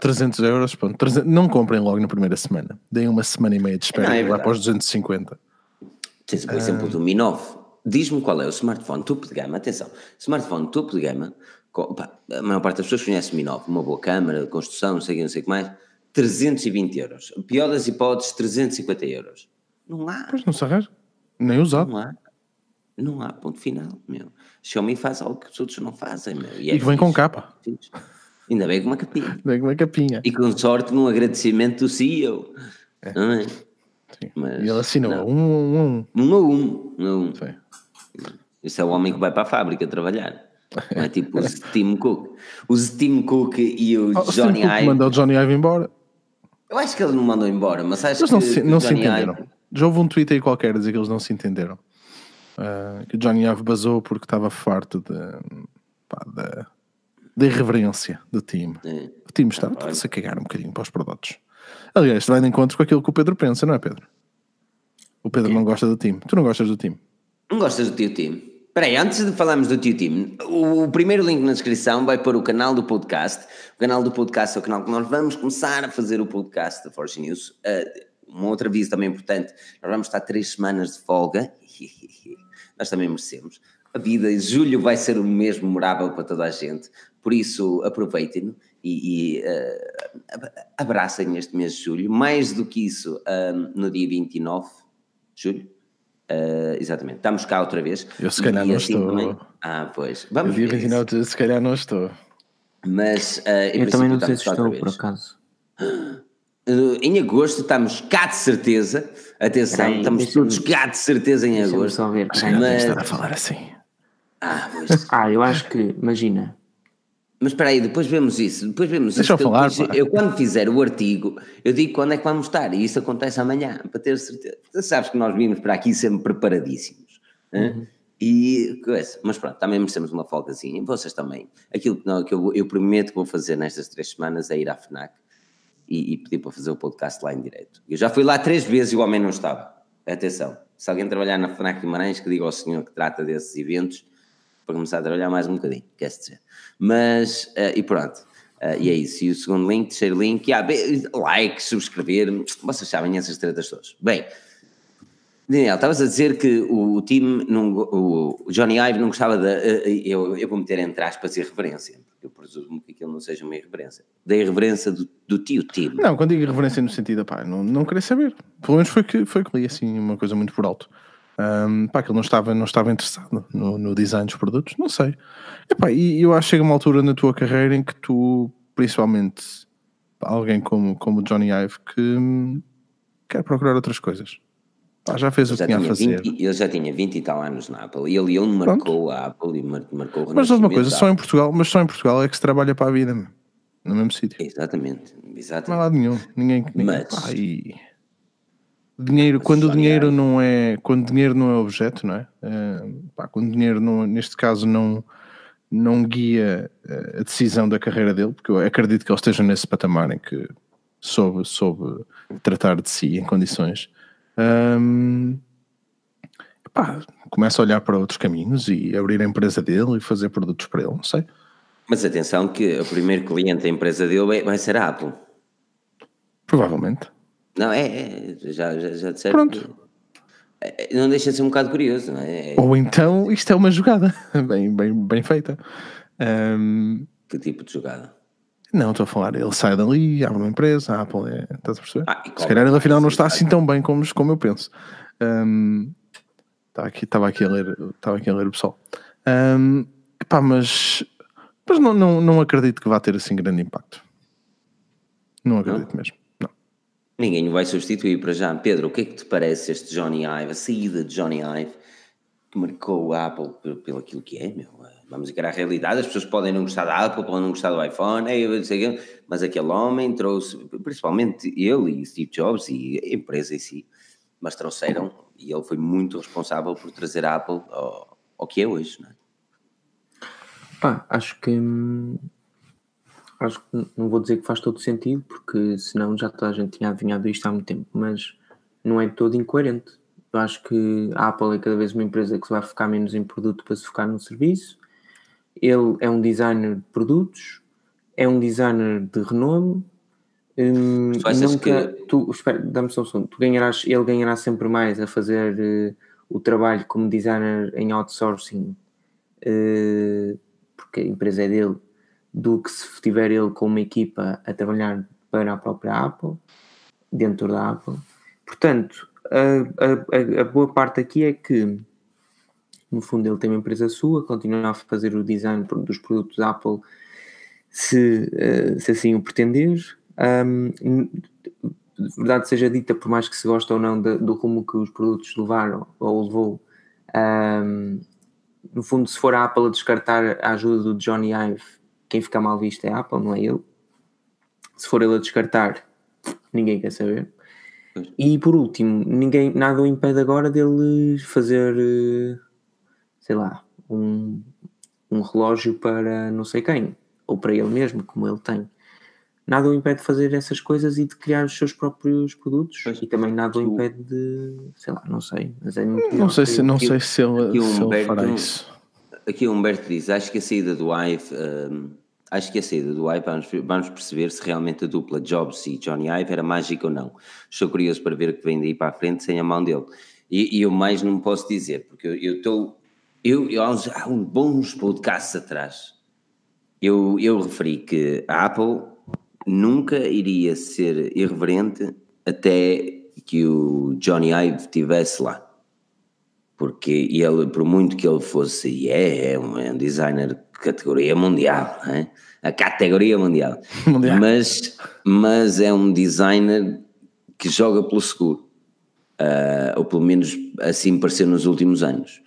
300 euros. Pronto, 300 não comprem logo na primeira semana. Deem uma semana e meia de espera Não, é e para os 250. Tens, por exemplo, do Mi 9. Diz-me qual é o smartphone topo de gama. Atenção, smartphone topo de gama. pá, a maior parte das pessoas conhece o Mi 9. Uma boa câmara, construção, não sei o que, não sei o que mais. 320 euros. Pior das hipóteses, 350 euros. Não há. Pois não se arranja. Nem usado. Não há. Não há ponto final, meu. Xiaomi faz algo que os outros não fazem, meu. E é que vem com fixe. capa. Fixe. Ainda bem com uma capinha. Vem com uma capinha. E com sorte num agradecimento do CEO. É. Não é? Mas, e ele assinou não. um, um, um. Um a um. Um a um. Isso é o homem que vai para a fábrica trabalhar. Não é tipo o Tim Cook. O Tim Cook e o Oh, Johnny Tim Cook Ive. mandou o Johnny Ive embora. Eu acho que ele não mandou embora, mas acho Eles que não se, não se entenderam. Ive- Já houve um tweet aí qualquer a dizer que eles não se entenderam. Ah, que o Johnny Ive basou porque estava farto de, pá, da, da irreverência do time. É. O time está- está-se a cagar um bocadinho para os produtos. Aliás, isto vai de encontro com aquilo que o Pedro pensa, não é, Pedro? O Pedro não gosta do time. Tu não gostas do time. Não gostas do tio Tim? Espera aí, antes de falarmos do tio Tim, o, primeiro link na descrição vai pôr o canal do podcast. O canal do podcast é o canal que nós vamos começar a fazer o podcast da Forge News. Uh, um outro aviso também importante: nós vamos estar três semanas de folga. nós também merecemos. A vida em julho vai ser o mês memorável para toda a gente, por isso aproveitem-no e, e uh, ab- abracem este mês de julho. Mais do que isso, um, no dia 29 de julho, Uh, exatamente, estamos cá outra vez. Eu se calhar E não assim estou. também- Ah, pois, vamos dia ver. isso. 29, de- se calhar não estou. Mas uh, Eu também não sei se estou, por acaso. Uh, em agosto estamos cá de certeza. Atenção, Peraí, estamos todos cá de certeza em agosto. só ver. Mas- estar a falar assim. Ah, pois. Ah, eu acho que, imagina, Mas espera aí, depois vemos isso. Depois vemos Deixa isso. eu falar, pá. eu quando fizer o artigo, eu digo quando é que vamos estar. E isso acontece amanhã, para ter certeza. Tu sabes que nós vimos para aqui sempre preparadíssimos. Uhum. E coisa. Mas pronto, também merecemos uma folgazinha. E vocês também. Aquilo que, não, que eu, eu prometo que vou fazer nestas três semanas é ir à FNAC e, e pedir para fazer o podcast lá em direto. Eu já fui lá três vezes e o homem não estava. Atenção, se alguém trabalhar na FNAC Guimarães, que diga ao senhor que trata desses eventos para começar a trabalhar mais um bocadinho, quer-se dizer. Mas, eh, e pronto. Eh, e é isso. E o segundo link, terceiro link, ah, like, subscrever, vocês sabem essas tretas todas. Bem, Daniel, estavas a dizer que o, o time, não, o Johnny Ive não gostava da. eh, eu, eu vou meter entre aspas irreverência, porque eu presumo que aquilo não seja uma irreverência. Da irreverência do, do tio Tim. Não, quando digo irreverência no sentido, pá, não, não queria saber. Pelo menos foi que, foi que li assim uma coisa muito por alto. Um, pá, que ele não estava, não estava interessado no, no design dos produtos, não sei. Epá, e eu acho que chega uma altura na tua carreira em que tu, principalmente alguém como, como o Johnny Ive, que hum, quer procurar outras coisas. Pá, já fez o que Já tinha a tinha fazer. 20, ele já tinha 20 e tal anos na Apple e ele, ele marcou a Apple e mar- marcou o Mas uma coisa, só em Portugal, mas só em Portugal é que se trabalha para a vida, no mesmo sítio. Apple. Exatamente, Não há exatamente. lado nenhum. Ninguém. ninguém Mas- pá, e- Dinheiro, quando o dinheiro não é. Quando dinheiro não é objeto, não é? Eh, pá, quando o dinheiro, não, neste caso, não, não guia eh, a decisão da carreira dele, porque eu acredito que ele esteja nesse patamar em que soube, soube tratar de si em condições. hum, pá, começa a olhar para outros caminhos e abrir a empresa dele e fazer produtos para ele, não sei. Mas atenção que o primeiro cliente da empresa dele vai, vai ser a Apple. Provavelmente. Não, é, é, já, já, já disseram Pronto. é, é, não deixa de ser um bocado curioso, não é? É, Ou então isto é uma jogada bem, bem, bem feita. Hum, Que tipo de jogada? Não, estou a falar, ele sai dali, abre uma empresa, a Apple é. Estás a perceber? Ah, Se calhar ele afinal não está assim tão bem como, como eu penso. Hum, Estava aqui, estava aqui a ler, estava aqui a ler o pessoal. Hum, epá, mas mas não, não, não acredito que vá ter assim grande impacto. Não acredito mesmo. Ninguém o vai substituir para já. Pedro, o que é que te parece este Johnny Ive, a saída de Johnny Ive, que marcou a Apple pelo, pelo aquilo que é, meu? Vamos encarar a realidade, as pessoas podem não gostar da Apple, podem não gostar do iPhone, mas aquele homem trouxe, principalmente ele e Steve Jobs e a empresa em si, mas trouxeram, e ele foi muito responsável por trazer a Apple ao, ao que é hoje, não é? Pá, acho que hum, acho que não vou dizer que faz todo sentido, porque senão já toda a gente tinha adivinhado isto há muito tempo, mas não é todo incoerente. Eu acho que a Apple é cada vez uma empresa que se vai focar menos em produto para se focar no serviço. Ele é um designer de produtos, é um designer de renome. hum, nunca, que- tu, espera, dá-me só um segundo. Tu ganharás, ele ganhará sempre mais a fazer eh, o trabalho como designer em outsourcing eh, porque a empresa é dele, do que se tiver ele com uma equipa a trabalhar para a própria Apple, dentro da Apple. Portanto, a, a- a- boa parte aqui é que, no fundo, ele tem uma empresa sua, continua a fazer o design dos produtos Apple se, eh, se assim o pretender. Um, verdade seja dita, por mais que se goste ou não do rumo que os produtos levaram ou levou, um, no fundo, se for a Apple a descartar a ajuda do Johnny Ive, quem fica mal visto é a Apple, não é ele. Se for ele a descartar, ninguém quer saber. E por último, ninguém, nada o impede agora dele fazer, eh, sei lá, um, um relógio para não sei quem, ou para ele mesmo, como ele tem. Nada o impede de fazer essas coisas e de criar os seus próprios produtos. Pois, e também nada o impede de, sei lá, não sei. Mas é muito não sei se, não sei se ele, se Humberto, ele fará isso. Aqui o Humberto diz: acho que a saída do Ive. Um, acho que a saída do Ive vamos, vamos, perceber se realmente a dupla Jobs e Johnny Ive era mágica ou não. Estou curioso para ver o que vem daí para a frente sem a mão dele. E, e eu mais não posso dizer, porque eu estou. Eu, eu, há, uns, bons podcasts atrás, eu, eu referi que a Apple nunca iria ser irreverente até que o Johnny Ive estivesse lá. Porque ele, por muito que ele fosse, e é, é um, é um designer de categoria mundial, é? a categoria mundial, mundial. Mas, mas é um designer que joga pelo seguro, uh, ou pelo menos assim pareceu nos últimos anos.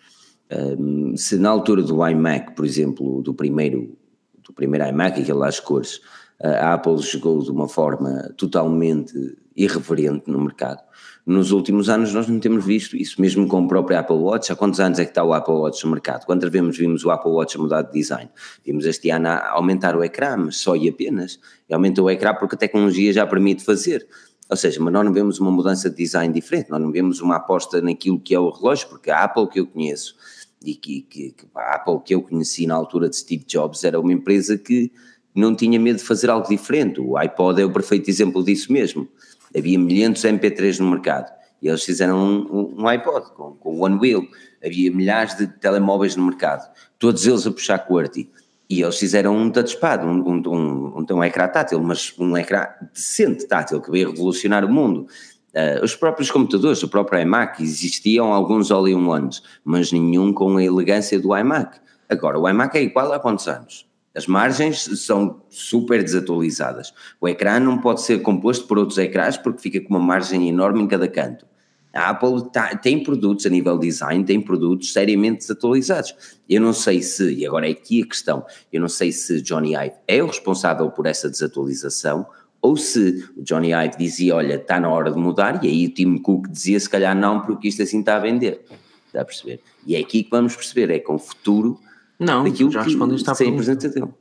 Uh, se na altura do iMac, por exemplo, do primeiro, do primeiro iMac, aquele às cores, a Apple chegou de uma forma totalmente irreverente no mercado. Nos últimos anos nós não temos visto isso, mesmo com o próprio Apple Watch. Há quantos anos é que está o Apple Watch no mercado? Quantas vezes vimos o Apple Watch mudar de design? Vimos este ano aumentar o ecrã, mas só e apenas. E aumentou o ecrã porque a tecnologia já permite fazer. Ou seja, mas nós não vemos uma mudança de design diferente, nós não vemos uma aposta naquilo que é o relógio, porque a Apple que eu conheço e que, que, que a Apple que eu conheci na altura de Steve Jobs era uma empresa que não tinha medo de fazer algo diferente. O iPod é o perfeito exemplo disso mesmo. Havia milhares de MP3 no mercado e eles fizeram um, um, iPod com, com One Wheel. Havia milhares de telemóveis no mercado, todos eles a puxar QWERTY. E eles fizeram um touchpad, um, um, um, um, ecrã tátil, mas um ecrã decente tátil que veio revolucionar o mundo. Uh, os próprios computadores, o próprio iMac, existiam alguns all-in-ones, mas nenhum com a elegância do iMac. Agora, o iMac é igual há quantos anos? As margens são super desatualizadas. O ecrã não pode ser composto por outros ecrãs porque fica com uma margem enorme em cada canto. A Apple tá, tem produtos a nível design, tem produtos seriamente desatualizados. Eu não sei se, e agora é aqui a questão, eu não sei se Johnny Ive é o responsável por essa desatualização ou se o Johnny Ive dizia, olha, está na hora de mudar, e aí o Tim Cook dizia, se calhar não, porque isto assim está a vender. Está a perceber? E é aqui que vamos perceber, é com o futuro não, daquilo já respondeste à pergunta. dele.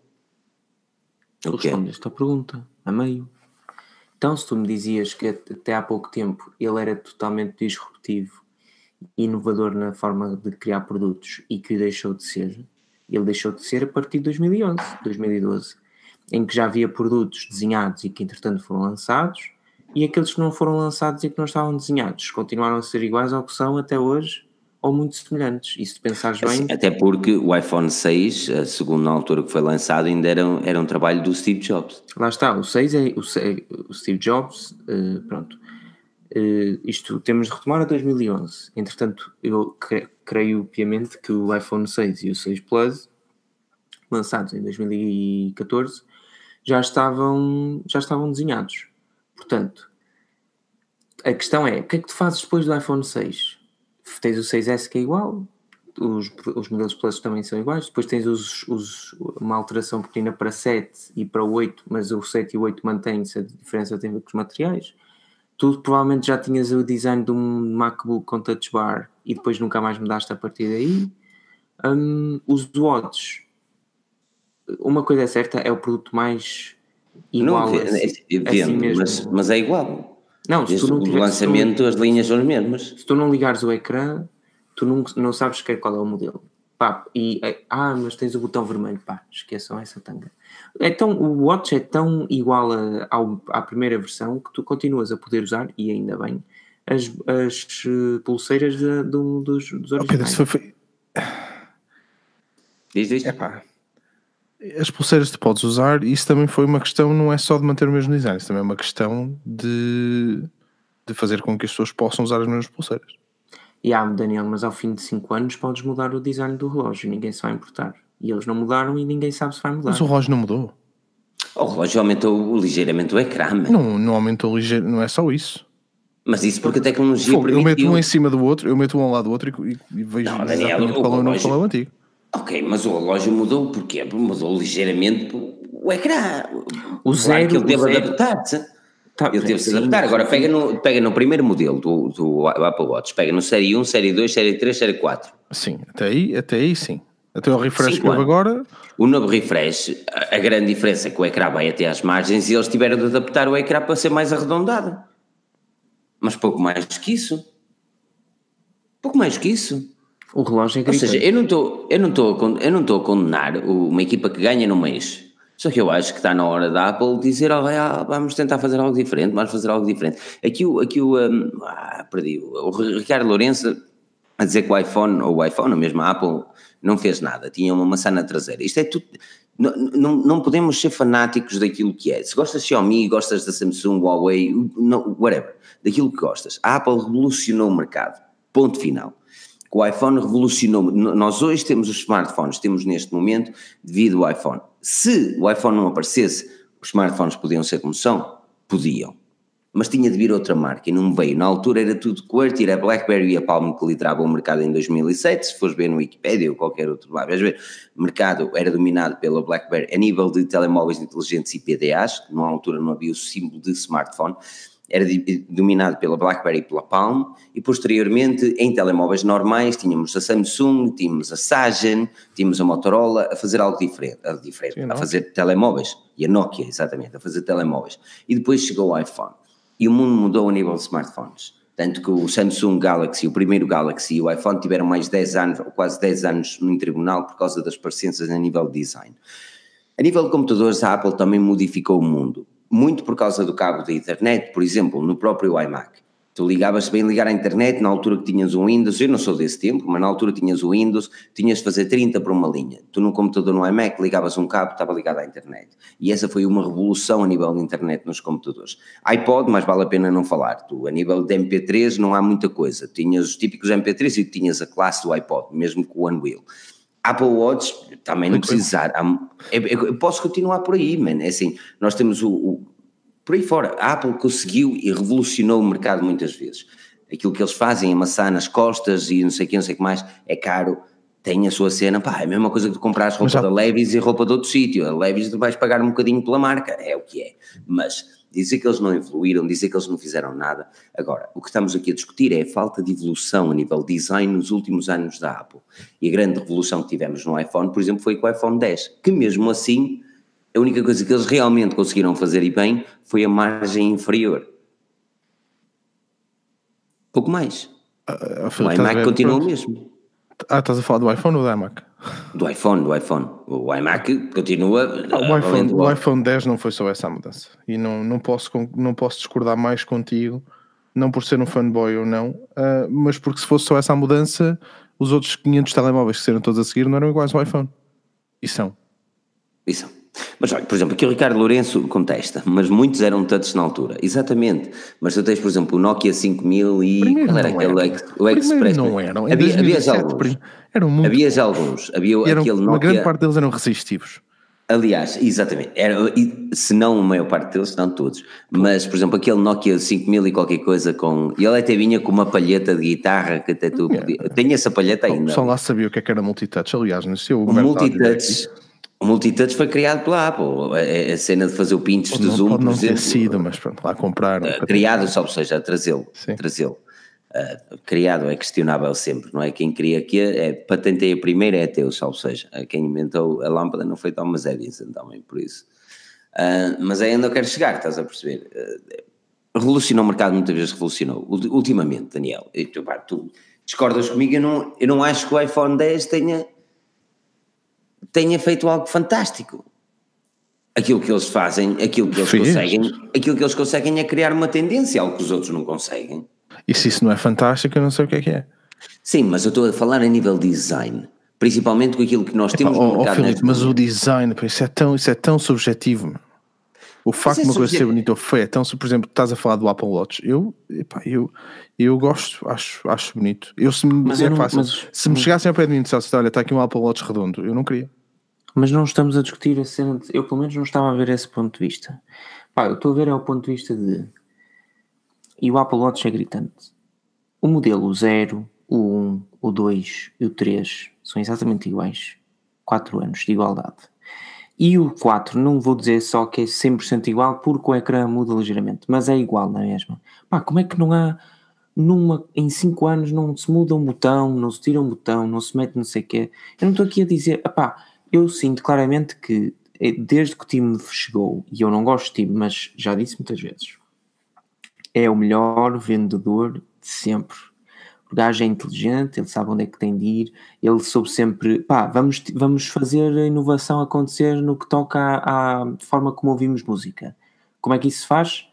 Tu okay. respondeste à pergunta, a meio. Então, se tu me dizias que até há pouco tempo ele era totalmente disruptivo, inovador na forma de criar produtos e que deixou de ser, ele deixou de ser a partir de 2011, 2012, em que já havia produtos desenhados e que entretanto foram lançados, e aqueles que não foram lançados e que não estavam desenhados continuaram a ser iguais ao que são até hoje ou muito semelhantes. E se pensares bem. Assim, até porque o iPhone 6, segundo na altura que foi lançado, ainda era, era um trabalho do Steve Jobs. Lá está, o 6 é o, o Steve Jobs, uh, pronto. Uh, isto temos de retomar a 2011. Entretanto, eu creio piamente que o iPhone 6 e o 6 Plus, lançados em 2014, já estavam, já estavam desenhados. Portanto, a questão é: o que é que tu fazes depois do iPhone 6? Tens o 6S que é igual, os, os modelos Plus também são iguais, depois tens os, os, uma alteração pequena para 7 e para 8, mas o 7 e o 8 mantém-se, a diferença tem a ver com os materiais. Tu provavelmente já tinhas o design de um MacBook com touch bar e depois nunca mais mudaste a partir daí. Um, os watches, uma coisa é certa, é o produto mais igual não, a, si, a si mesmo. Mas, mas é igual. Não, se tu não tiver, lançamento tu, as linhas são as mesmas. Se tu não ligares o ecrã, tu não, não sabes quer qual é o modelo. Pá, e, é, ah, mas tens o botão vermelho, pá, esqueçam essa tanga. Então, o Watch é tão igual a, ao, à primeira versão que tu continuas a poder usar, e ainda bem, as, as eh, pulseiras de, de, dos, dos originais. Oh, Pedro, foi... Diz, diz. É pá as pulseiras tu podes usar, e isso também foi uma questão, não é só de manter o mesmo design, isso também é uma questão de, de fazer com que as pessoas possam usar as mesmas pulseiras. E há, Daniel, mas ao fim de 5 anos podes mudar o design do relógio, ninguém se vai importar. E eles não mudaram e ninguém sabe se vai mudar. Mas o relógio não mudou. O relógio aumentou ligeiramente o ecrã, man. Não, não aumentou ligeiro, não é só isso. mas isso porque a tecnologia Fogo, eu meto permitiu. um em cima do outro, eu meto um ao lado do outro e, e- e vejo Não, Daniel, exatamente o qual é relógio- é o antigo. Ok, mas o relógio mudou porquê? Mudou ligeiramente o ecrã. O Claro zero, que ele teve zero- adaptar-se. Tá, Ele teve de se sim, adaptar. Agora pega no, pega no primeiro modelo do, do Apple Watch, pega no série 1, série 2, série 3, série 4. Sim, até aí, até aí sim. Até o refresh que houve agora, O novo refresh, a, a grande diferença é que o ecrã vai até às margens e eles tiveram de adaptar o ecrã para ser mais arredondado. Mas pouco mais que isso. Pouco mais que isso. O relógio é Ou seja, eu não estou eu não estou eu não estou a condenar o- uma equipa que ganha no mês. Só que eu acho que está na hora da Apple dizer, oh, ah, vamos tentar fazer algo diferente, vamos fazer algo diferente. Aqui o, aqui o um, ah, perdi, o Ricardo Lourenço a dizer que o iPhone, ou o iPhone, ou mesmo a Apple, não fez nada, tinha uma maçã na traseira. Isto é tudo, não, não, não podemos ser fanáticos daquilo que é. Se gostas de Xiaomi, gostas da Samsung, Huawei, não, whatever, daquilo que gostas. A Apple revolucionou o mercado, ponto final. O iPhone revolucionou. Nós hoje temos os smartphones, temos neste momento devido ao iPhone. Se o iPhone não aparecesse, os smartphones podiam ser como são? Podiam. Mas tinha de vir outra marca e não veio. Na altura era tudo QWERTY, era a BlackBerry e a Palm que lideravam o mercado em 2007. Se fores ver no Wikipedia ou qualquer outro lado, vais ver, o mercado era dominado pela BlackBerry a nível de telemóveis inteligentes e PDAs, que na altura não havia o símbolo de smartphone era dominado pela BlackBerry e pela Palm, e posteriormente em telemóveis normais tínhamos a Samsung, tínhamos a Sagen, tínhamos a Motorola a fazer algo diferente, a, diferente, Sim, a fazer telemóveis, e a Nokia, exatamente, a fazer telemóveis. E depois chegou o iPhone, e o mundo mudou a nível de smartphones. Tanto que o Samsung Galaxy, o primeiro Galaxy e o iPhone tiveram mais 10 anos, ou quase 10 anos no tribunal por causa das parecenças a nível de design. A nível de computadores, a Apple também modificou o mundo muito por causa do cabo da internet, por exemplo, no próprio iMac. Tu ligavas bem ligar à internet na altura que tinhas um Windows, eu não sou desse tempo, mas na altura tinhas o Windows, tinhas de fazer 30 por uma linha. Tu no computador no iMac ligavas um cabo, estava ligado à internet. E essa foi uma revolução a nível de internet nos computadores. iPod, mas vale a pena não falar. Tu, a nível de MP3 não há muita coisa. Tinhas os típicos MP3 e tinhas a classe do iPod, mesmo com o One Wheel. Apple Watch também não precisar. Eu, eu posso continuar por aí, man. É assim, nós temos o, o, por aí fora. A Apple conseguiu e revolucionou o mercado muitas vezes. Aquilo que eles fazem, amassar nas costas e não sei o que, não sei o que mais, é caro. Tem a sua cena, pá, é a mesma coisa que tu comprares roupa já- da Levi's e roupa de outro sítio. A Levi's tu vais pagar um bocadinho pela marca, é o que é. Mas dizer que eles não evoluíram, dizer que eles não fizeram nada. Agora, o que estamos aqui a discutir é a falta de evolução a nível design nos últimos anos da Apple. E a grande revolução que tivemos no iPhone, por exemplo, foi com o iPhone 10, que mesmo assim, a única coisa que eles realmente conseguiram fazer e bem foi a margem inferior. Pouco mais. Ah, O Filipe, estás a iMac continua o mesmo. Ah, estás a falar do iPhone ou do iMac? Do iPhone, do iPhone. O iMac continua. Ah, o, ah, iPhone, o iPhone 10 não foi só essa mudança. E não, não, posso, não posso discordar mais contigo, não por ser um fanboy ou não, ah, mas porque se fosse só essa mudança, os outros 500 telemóveis que serão todos a seguir não eram iguais ao iPhone. E são. Isso. Mas olha, por exemplo, aqui o Ricardo Lourenço contesta, mas muitos eram touch na altura. Exatamente. Mas tu tens, por exemplo, o Nokia 5000 e. Primeiro qual era aquele? Ex- O Express. não eram. Em Havia, havia 2017, alguns. eram muito. Havia já alguns. Havia eram- aquele uma grande Nokia. parte deles eram resistivos. Aliás, exatamente. Era, se não a maior parte deles, não todos. Mas, por exemplo, aquele Nokia 5000 e qualquer coisa com. E ele até vinha com uma palheta de guitarra que até tu. podia- Eu tenho essa palheta ainda. pessoal lá sabia o que é que era multitouch. Aliás, não sei o O multitouch. O multitouch foi criado pela Apple. A, a cena de fazer o pinch de Não zoom, pode por não ter exemplo. sido, mas pronto, lá compraram. Uh, criado, só seja, trazê-lo. Trazê-lo. Uh, criado é questionável sempre, não é? Quem cria aqui é patentei a primeira é teu, salvo seja. Quem inventou a lâmpada não foi Thomas Edison também, por isso. Uh, mas é onde eu quero chegar, estás a perceber? Uh, revolucionou o mercado, muitas vezes revolucionou. Ulti- Ultimamente, Daniel, tu, pá, tu discordas comigo, eu não, eu não acho que o iPhone 10 tenha, tenha feito algo fantástico. Aquilo que eles fazem, aquilo que eles Fez. conseguem, aquilo que eles conseguem é criar uma tendência, algo que os outros não conseguem. E se isso não é fantástico, eu não sei o que é que é. Sim, mas eu estou a falar a nível design, principalmente com aquilo que nós temos no oh, oh, mercado. Filipe, neste mas o design, isso é tão, isso é tão subjetivo. meu. O facto é de uma coisa ser bonita ou feia é tão. su- Por exemplo, estás a falar do Apple Watch. Eu, epá, eu, eu gosto, acho, acho bonito. Eu, se me, Mas é não- fácil. mas- se me chegassem ao pé de mim e dissessem, olha, está aqui um Apple Watch redondo, eu não queria. Mas não estamos a discutir a cena. De, eu, pelo menos, não estava a ver esse ponto de vista. Pá, eu estou a ver é o ponto de vista de. E o Apple Watch é gritante. O modelo 0, o 1, o 2 e o 3 são exatamente iguais. 4 anos de igualdade. E o 4, não vou dizer só que é 100% igual, porque o ecrã muda ligeiramente, mas é igual na é mesma. Pá, como é que não há. Numa, em 5 anos não se muda um botão, não se tira um botão, não se mete não sei o quê. Eu não estou aqui a dizer, pá, eu sinto claramente que eh, desde que o time chegou, e eu não gosto de time, mas já disse muitas vezes, é o melhor vendedor de sempre o gajo é inteligente, ele sabe onde é que tem de ir, ele soube sempre, pá, vamos, vamos fazer a inovação acontecer no que toca à, à forma como ouvimos música. Como é que isso se faz?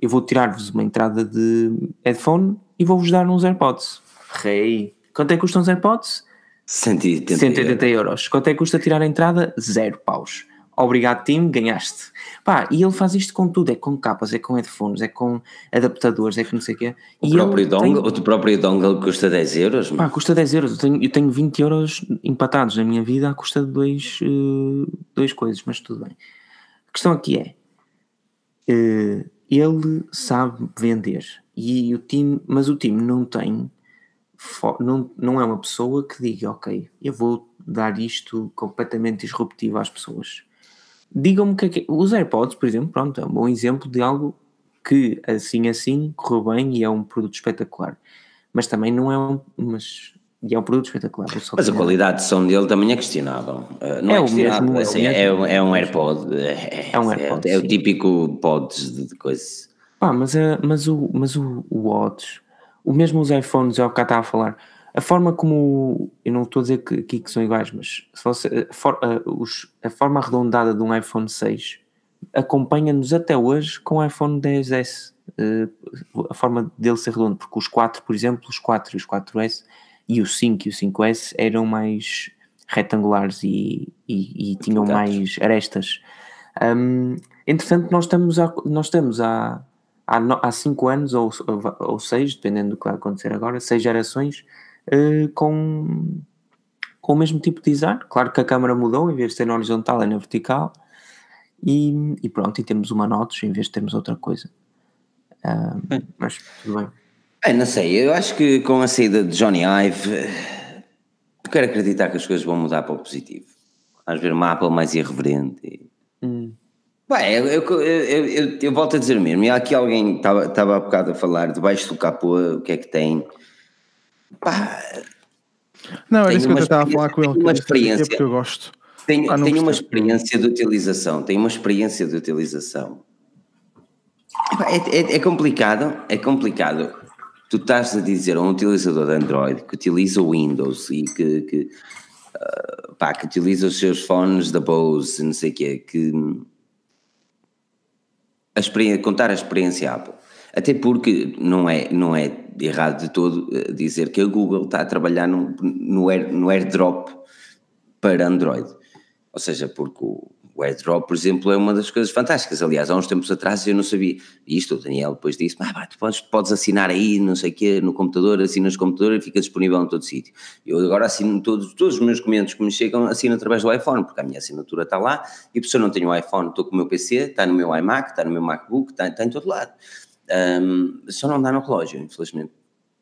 Eu vou tirar-vos uma entrada de headphone e vou-vos dar uns AirPods. Rei. Quanto é que custam os AirPods? 180, 180 euros. euros. Quanto é que custa tirar a entrada? Zero paus obrigado time, ganhaste. Pá, e ele faz isto com tudo, é com capas, é com headphones, é com adaptadores, é com não sei o quê. O, próprio dongle, tem... o próprio dongle custa 10 euros? Pá, custa 10 euros, eu tenho, eu tenho 20 euros empatados na minha vida à custa de dois, uh, dois coisas, mas tudo bem. A questão aqui é, uh, ele sabe vender, e o time, mas o time não tem, não, não é uma pessoa que diga, ok, eu vou dar isto completamente disruptivo às pessoas digam-me o que é que é. Os AirPods, por exemplo, pronto, é um bom exemplo de algo que assim assim correu bem e é um produto espetacular. Mas também não é um. Mas, e é um produto espetacular. Mas a qualidade de som dele também é questionável. Uh, não é, é questionável, mesmo, assim, é, o é, é, um AirPod. É, é um AirPod. É, o típico pods de, de coisas. Ah, mas, é, mas, o, mas o, o Watch, o mesmo os iPhones, é o que eu estava a falar a forma como, eu não estou a dizer que aqui que são iguais, mas se você, a, for, a, os, a forma arredondada de um iPhone 6 acompanha-nos até hoje com o iPhone 10S, uh, a forma dele ser redondo, porque os 4, por exemplo, os 4 e os 4S e o 5 e o 5S eram mais retangulares e, e, e tinham mais arestas. Um, entretanto, nós estamos, a, nós estamos há, há, há cinco anos ou, ou, seis, dependendo do que vai acontecer agora, seis gerações uh, com, com o mesmo tipo de design. Claro que a câmera mudou, em vez de ser na horizontal é na vertical. E, e pronto, e temos uma notes em vez de termos outra coisa. Uh, mas tudo bem. É, não sei, eu acho que com a saída de Johnny Ive, eu quero acreditar que as coisas vão mudar para o positivo. Vamos ver uma Apple mais irreverente. E... Hum. Bem, eu, eu, eu, eu, volto a dizer mesmo. E aqui alguém estava, estava há bocado a falar debaixo do capô o que é que tem. Pá, não, era isso que eu estava a falar com ele. Uma experiência. Porque eu gosto. Tenho, ah, tenho uma experiência de utilização. Tenho uma experiência de utilização. É, é, é, complicado. É complicado. Tu estás a dizer a um utilizador de Android que utiliza o Windows e que, que, uh, pá, que utiliza os seus fones da Bose, não sei o quê, que a contar a experiência Apple. Até porque não é, não é errado de todo eh, dizer que a Google está a trabalhar no, no, air, no airdrop para Android. Ou seja, porque o, o airdrop, por exemplo, é uma das coisas fantásticas. Aliás, há uns tempos atrás eu não sabia isto, o Daniel depois disse: ah, tu podes, podes assinar aí, não sei o quê, no computador, assinas no computador e fica disponível em todo sítio. Eu agora assino todos, todos os meus documentos que me chegam, assino através do iPhone, porque a minha assinatura está lá e se eu não tenho o iPhone, estou com o meu PC, está no meu iMac, está no meu MacBook, está, está em todo lado. Um, só não dá no relógio, infelizmente,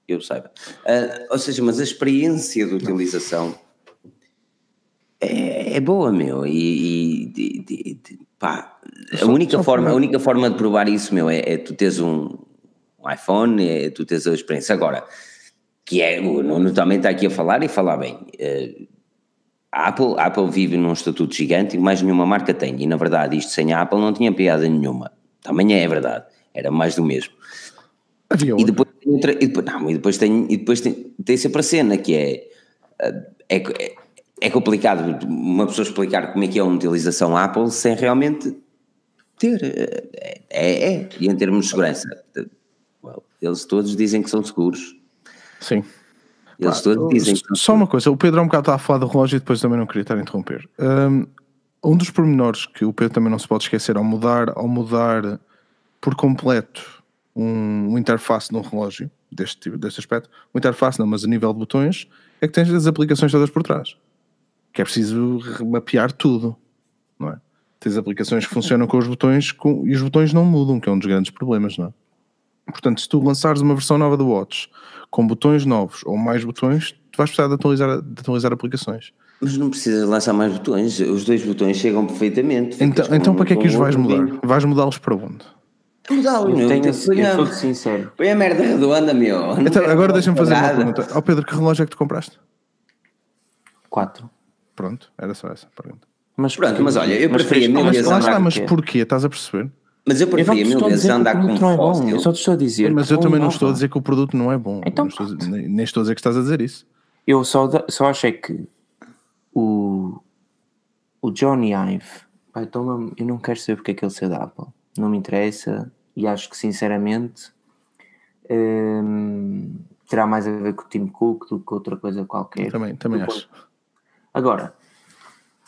eu saiba. Uh, ou seja, mas a experiência de utilização é, é boa, meu, e, e, e pá, a única, forma, a única forma de provar isso, meu, é, é tu teres um, um, iPhone, é tu teres a experiência. Agora, que é, o Nuno também está aqui a falar e falar bem. Uh, a Apple, a Apple vive num estatuto gigante e mais nenhuma marca tem, e na verdade isto sem a Apple não tinha piada nenhuma. Também é verdade era mais do mesmo. Havia e depois tem outra, e depois, não, e depois tem, e depois tem, tem sempre a cena que é, é, é, é complicado uma pessoa explicar como é que é uma utilização Apple sem realmente ter, é, é, é. e em termos de segurança, well, eles todos dizem que são seguros. Sim. Eles Pá, todos dizem que Só uma coisa, o Pedro há um bocado estava a falar do relógio e depois também não queria estar a interromper. Um, um dos pormenores que o Pedro também não se pode esquecer ao mudar, ao mudar por completo um, um interface no relógio, deste, tipo, deste aspecto, um interface não, mas a nível de botões, é que tens as aplicações todas por trás. Que é preciso mapear tudo, não é? Tens aplicações que funcionam com os botões com, e os botões não mudam, que é um dos grandes problemas, não é? Portanto, se tu lançares uma versão nova do Watch com botões novos ou mais botões, tu vais precisar de atualizar, de atualizar aplicações. Mas não precisas lançar mais botões, os dois botões chegam perfeitamente. Então, então para que é que os vais mudar? Vais mudá-los para onde? Mudá-los, Eu, meu. tenho, eu a- sou sincero. Põe a merda redonda, meu. Então, agora deixa-me fazer uma pergunta. Ó Pedro, que relógio é que tu compraste? 4. Pronto, era só essa a pergunta. Mas Pronto, mas olha, eu preferia queres- mil mas vezes Lá andar está, com mas quê? porquê? Estás a perceber? Mas eu preferia mil vezes andar com não é bom. Eu só te estou a dizer. Mas eu também não estou a dizer que o produto não é bom. Então Não estou dizer- nem, nem estou a dizer que estás a dizer isso. Eu só, só achei que o, o Johnny Ive, pá, então eu não quero saber porque é que ele saiu da Apple. Não me interessa e acho que sinceramente hum, terá mais a ver com o Tim Cook do que outra coisa qualquer. Também, também Do acho. Agora,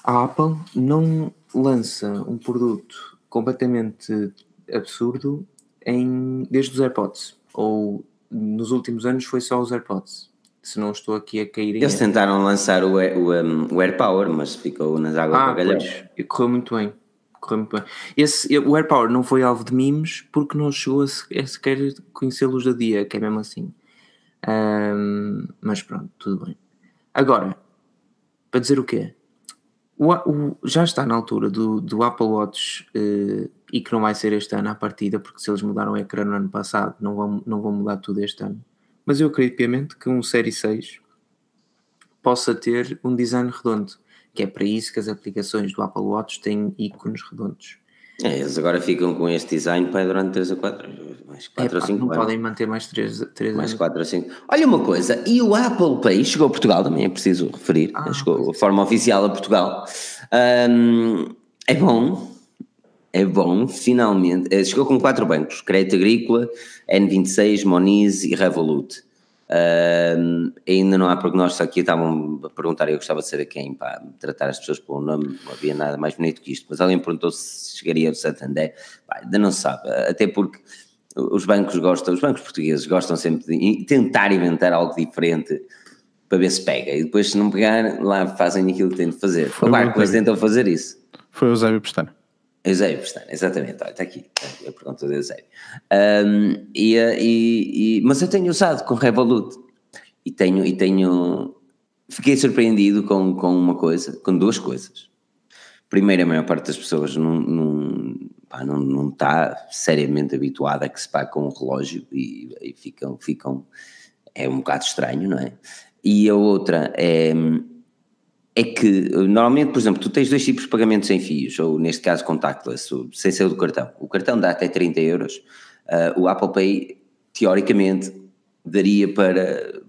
a Apple não lança um produto completamente absurdo em, desde os AirPods. Ou nos últimos anos foi só os AirPods. Se não estou aqui a cair em. Eles tentaram lançar o, o, um, o Air Power, mas ficou nas águas Ah. E Correu muito bem. Correu muito bem. Esse, o AirPower não foi alvo de memes porque não chegou a, a sequer conhecer a luz do dia, que é mesmo assim. Ahm, mas pronto, tudo bem. Agora, para dizer o quê? O, o- já está na altura do, do Apple Watch eh, e que não vai ser este ano à partida, porque se eles mudaram o ecrã no ano passado, não vão, não vão mudar tudo este ano. Mas eu acredito piamente que um Série 6 possa ter um design redondo, que é para isso que as aplicações do Apple Watch têm ícones redondos. É, eles agora ficam com este design para durante 3 a 4, mais 4 É, ou pá, 5 não anos. podem manter mais 3, três Mais anos. 4 ou 5. Olha uma coisa, e o Apple Pay chegou a Portugal também, é preciso referir. Ah, chegou a forma oficial a Portugal. Ahm, é bom, é bom, finalmente. Eh, Chegou com quatro bancos: Crédito Agrícola, N26, Moniz e Revolut. Ainda não há prognóstico aqui, estavam a perguntar, eu gostava de saber quem, para tratar as pessoas pelo nome, não havia nada mais bonito que isto, mas alguém perguntou se chegaria ao Santander, Pá, ainda não se sabe, até porque os bancos gostam, os bancos portugueses gostam sempre de tentar inventar algo diferente para ver se pega, e depois se não pegar, lá fazem aquilo que têm de fazer. O Eusébio. tentam fazer isso. Foi o Eusébio Pestana. Eusébio Pestana, exatamente, está aqui, está a pergunta do Eusébio. Ahm, e, eh, e- e- mas eu tenho usado com Revolut e tenho, e tenho fiquei surpreendido com, com uma coisa, com duas coisas. Primeiro, a maior parte das pessoas não, não, pá, não, não está seriamente habituada a que se pague com um relógio e, e ficam, ficam, é um bocado estranho, não é? E a outra é, é que normalmente, por exemplo, tu tens dois tipos de pagamentos sem fios, ou neste caso contactless, sem ser do cartão. O cartão dá até 30 euros, ah, o Apple Pay, teoricamente, daria para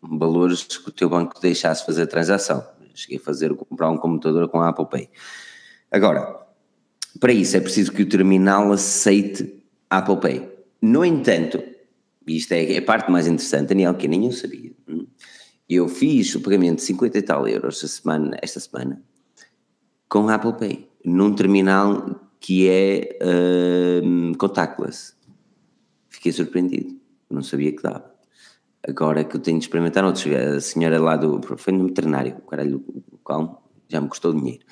valores que o teu banco deixasse fazer a transação. Cheguei a fazer, comprar um computador com a Apple Pay. Agora, para isso é preciso que o terminal aceite Apple Pay. No entanto, isto é é a parte mais interessante, Daniel, que nem eu sabia, eu fiz o pagamento de 50 e tal euros semana, esta semana com Apple Pay, num terminal que é hum, contactless. Fiquei surpreendido, não sabia que dava. Agora que eu tenho de experimentar outros, a senhora lá do. foi no veterinário, caralho, cão já me custou dinheiro.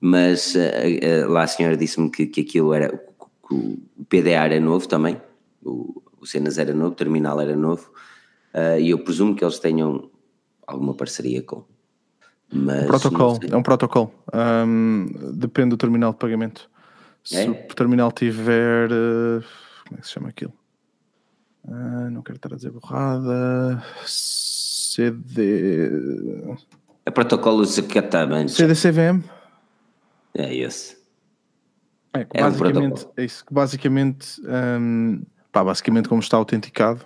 Mas eh, eh, lá a senhora disse-me que, que aquilo era. que o PDA era novo também, o, o Cenas era novo, o terminal era novo, eh, e eu presumo que eles tenham alguma parceria com. Mas não Protocolo, é um protocolo. Ahm, depende do terminal de pagamento. Se É? o terminal tiver. eh, como é que se chama aquilo? Ah, não quero estar a dizer borrada. CD. É protocolo Zacataban. CDCVM? É esse. É, que É um basicamente, é isso, que basicamente, hum, pá, basicamente como está autenticado,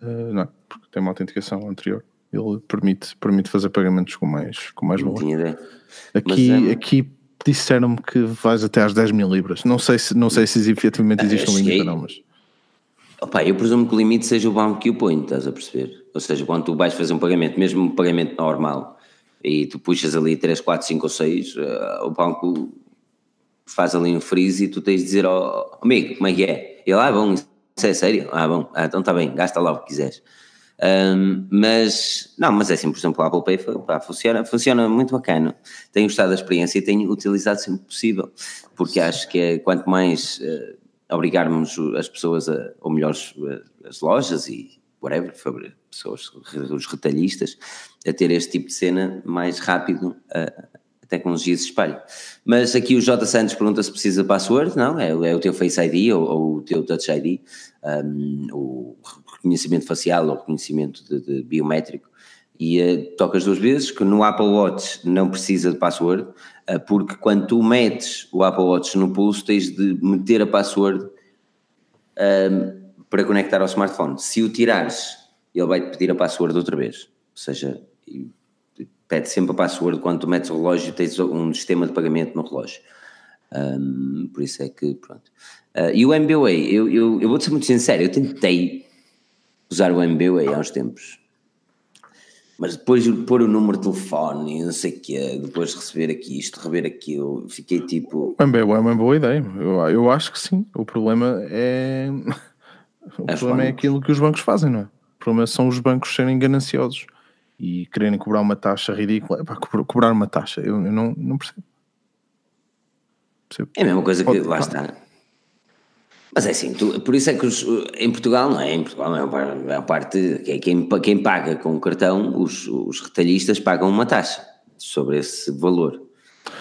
eh, não, é? porque tem uma autenticação anterior, ele permite, permite fazer pagamentos com mais, com mais Não valor. tinha ideia. Aqui, Mas, hum, aqui disseram-me que vais até às 10 mil libras. Não sei se, não sei se efetivamente existe um limite cheguei. ou não, mas Opa, eu presumo que o limite seja o banco que o põe, estás a perceber? Ou seja, quando tu vais fazer um pagamento, mesmo um pagamento normal, e tu puxas ali 3, 4, 5 ou 6, eh, o banco faz ali um freeze e tu tens de dizer ao amigo, como é que é? Ele, ah, bom, isso é sério? Ah, bom, ah, então está bem, gasta lá o que quiseres. Um, mas, não, mas é assim, por exemplo, o Apple Pay pá, funciona, funciona muito bacana. Tenho gostado da experiência e tenho utilizado sempre possível, porque acho que é quanto mais uh, obrigarmos as pessoas, a, ou melhor, as lojas e whatever, pessoas, os retalhistas, a ter este tipo de cena mais rápido. Uh, tecnologia se espalha. Mas aqui o J. Santos pergunta se precisa de password, não, é, é o teu Face ID ou, ou o teu Touch ID, um, o reconhecimento facial ou reconhecimento de, de biométrico e uh, tocas duas vezes, que no Apple Watch não precisa de password, uh, porque quando tu metes o Apple Watch no pulso tens de meter a password uh, para conectar ao smartphone. Se o tirares, ele vai-te pedir a password outra vez, ou seja, pede sempre a password quando tu metes o relógio tens um sistema de pagamento no relógio. Um, por isso é que, pronto. Uh, e o MBWay, eu, eu, eu vou-te ser muito sincero, eu tentei usar o MBWay há uns tempos. Mas depois de pôr o número de telefone e não sei o quê, depois de receber aqui isto, rever aquilo, fiquei tipo. O MBWay é uma boa ideia. Eu, eu acho que sim. O problema é. O é problema é aquilo que os bancos fazem, não é? O problema são os bancos serem gananciosos e quererem cobrar uma taxa ridícula. É para cobrar uma taxa, eu, eu não, não percebo. percebo. É a mesma coisa que Pode, lá está mas é assim, tu, por isso é que os, em Portugal, não é? Em Portugal, é a parte, quem, quem paga com o cartão, os, os retalhistas pagam uma taxa sobre esse valor.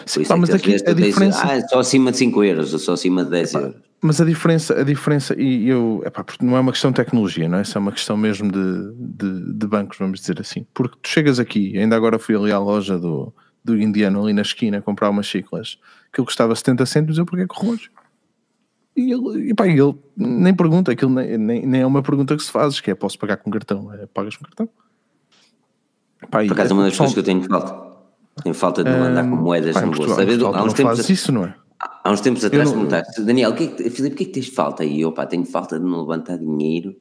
Sim, pá, é mas aqui a diferença. Tens, ah, só acima de 5 euros, ou só acima de 10 euros. Mas a diferença, a diferença, e eu, epá, não é uma questão de tecnologia, não é? Isso é uma questão mesmo de, de, de, bancos, vamos dizer assim. Porque tu chegas aqui, ainda agora fui ali à loja do, do indiano ali na esquina comprar umas chiclas, que ele custava 70 cêntimos, eu porque é que relógio? E ele, e pá, ele nem pergunta, aquilo nem, nem, nem, é uma pergunta que se faz, que é posso pagar com cartão? É, pagas com cartão? Pá, Por acaso é uma das coisas que eu tenho falta. Tenho falta de não andar com moedas pá, no bolso. Há uns tempos, faz isso, não é? Há uns tempos atrás perguntaste, Daniel, que é que, Filipe, o que é que tens falta? E eu, pá, tenho falta de não levantar dinheiro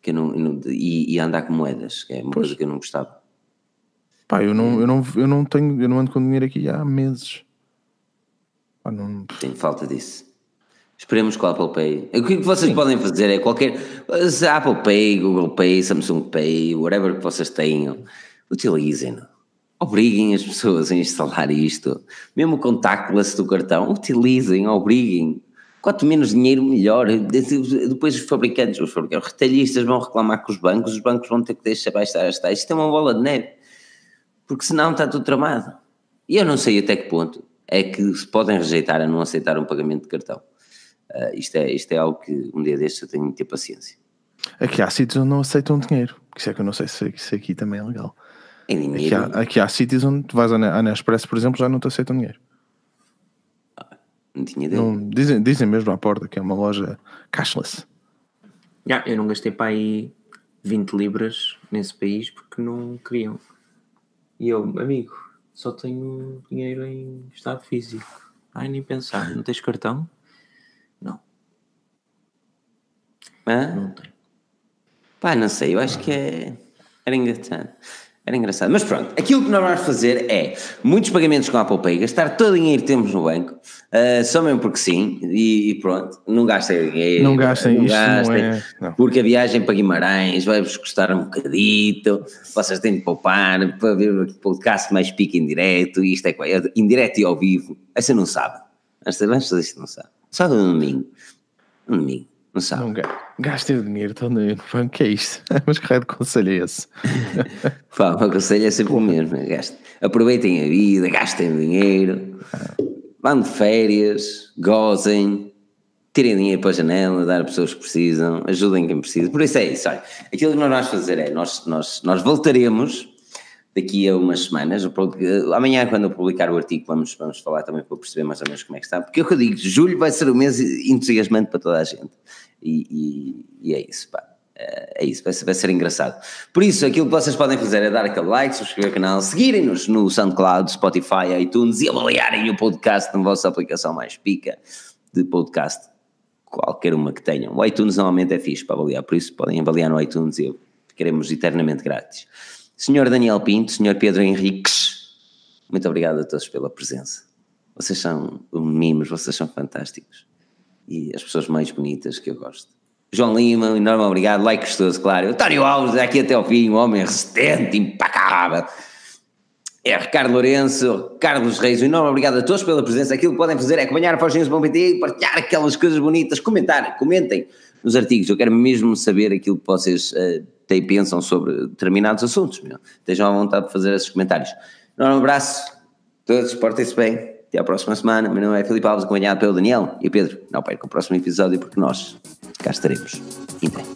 que eu não, eu não e, e, andar com moedas, que é uma pois. coisa que eu não gostava. Pá, eu não, eu, não, eu não tenho, eu não ando com dinheiro aqui há meses. Pá, não... Tenho falta disso. Esperemos com o Apple Pay. O que vocês Sim. podem fazer é qualquer. Apple Pay, Google Pay, Samsung Pay, whatever que vocês tenham, utilizem-no. Obriguem as pessoas a instalar isto. Mesmo o contactless do cartão, utilizem, obriguem. Quanto menos dinheiro, melhor. Depois os fabricantes, os fabricantes, retalhistas vão reclamar com os bancos, os bancos vão ter que deixar baixar as taxas. Isto é uma bola de neve. Porque senão está tudo tramado. E eu não sei até que ponto é que se podem rejeitar a não aceitar um pagamento de cartão. Uh, isto, é, isto é algo que um dia destes eu tenho de ter paciência. Aqui há sítios onde não aceitam dinheiro, isso é que eu não sei se isso aqui também é legal. Em dinheiro? Aqui há, aqui há sítios onde tu vais à Nespresso, por exemplo, já não te aceitam dinheiro. Ah, não tinha ideia. Não, dizem, dizem mesmo à porta que é uma loja cashless. Yeah, eu não gastei para aí 20 libras nesse país porque não queriam. E eu, amigo, só tenho dinheiro em estado físico. Ai, nem pensar, não tens cartão? Hã? Não tem. Pá, não sei, eu acho que é. Era engraçado. Era engraçado. Mas pronto, aquilo que nós vamos fazer é muitos pagamentos com a Apple Pay, gastar todo o dinheiro que temos no banco, uh, só mesmo porque sim, e, e, pronto, não gastem dinheiro. Não gastem não gastem, não é, não. porque a viagem para Guimarães vai-vos custar um bocadito, vocês têm de poupar para ver o podcast mais pique em direto, e isto é, é indireto e ao vivo. Essa não sabe. Vamos fazer isto, não sabe. Só no domingo. No domingo. Não sabe. Não gastem o dinheiro todo no banco, que é isto? Mas que raio de conselho é esse? Pá, o conselho é sempre o mesmo. É gastem. Aproveitem a vida, gastem dinheiro, vão de férias, gozem, tirem dinheiro para a janela, dar a pessoas que precisam, ajudem quem precisa. Por isso é isso. Olha, aquilo que nós vamos fazer é, nós, nós, nós voltaremos daqui a umas semanas. Amanhã, quando eu publicar o artigo, vamos, vamos falar também para perceber mais ou menos como é que está. Porque é o que eu digo, julho vai ser um mês entusiasmante para toda a gente. E, e, e é isso, pá. É, é isso, vai ser, vai ser engraçado. Por isso, aquilo que vocês podem fazer é dar aquele like, subscrever o canal, seguirem-nos no SoundCloud, Spotify, iTunes e avaliarem o podcast na vossa aplicação mais pica de podcast, qualquer uma que tenham. O iTunes normalmente é fixe para avaliar, por isso podem avaliar no iTunes e ficaremos eternamente grátis. Senhor Daniel Pinto, Senhor Pedro Henriques, muito obrigado a todos pela presença. Vocês são mimos, vocês são fantásticos. E as pessoas mais bonitas que eu gosto. João Lima, um enorme obrigado, like gostoso, claro. António Alves, aqui até ao fim, um homem resistente, impacável. É Ricardo Lourenço, Carlos Reis, um enorme obrigado a todos pela presença. Aquilo que podem fazer é acompanhar a Forginhos.pt, partilhar aquelas coisas bonitas, comentar, comentem nos artigos. Eu quero mesmo saber aquilo que vocês uh, têm, pensam sobre determinados assuntos. Meu. Estejam à vontade de fazer esses comentários. Um enorme abraço, todos, portem-se bem. Até à próxima semana. Meu nome é Filipe Alves, acompanhado pelo Daniel e Pedro. Não percam o próximo episódio porque nós cá estaremos. Então.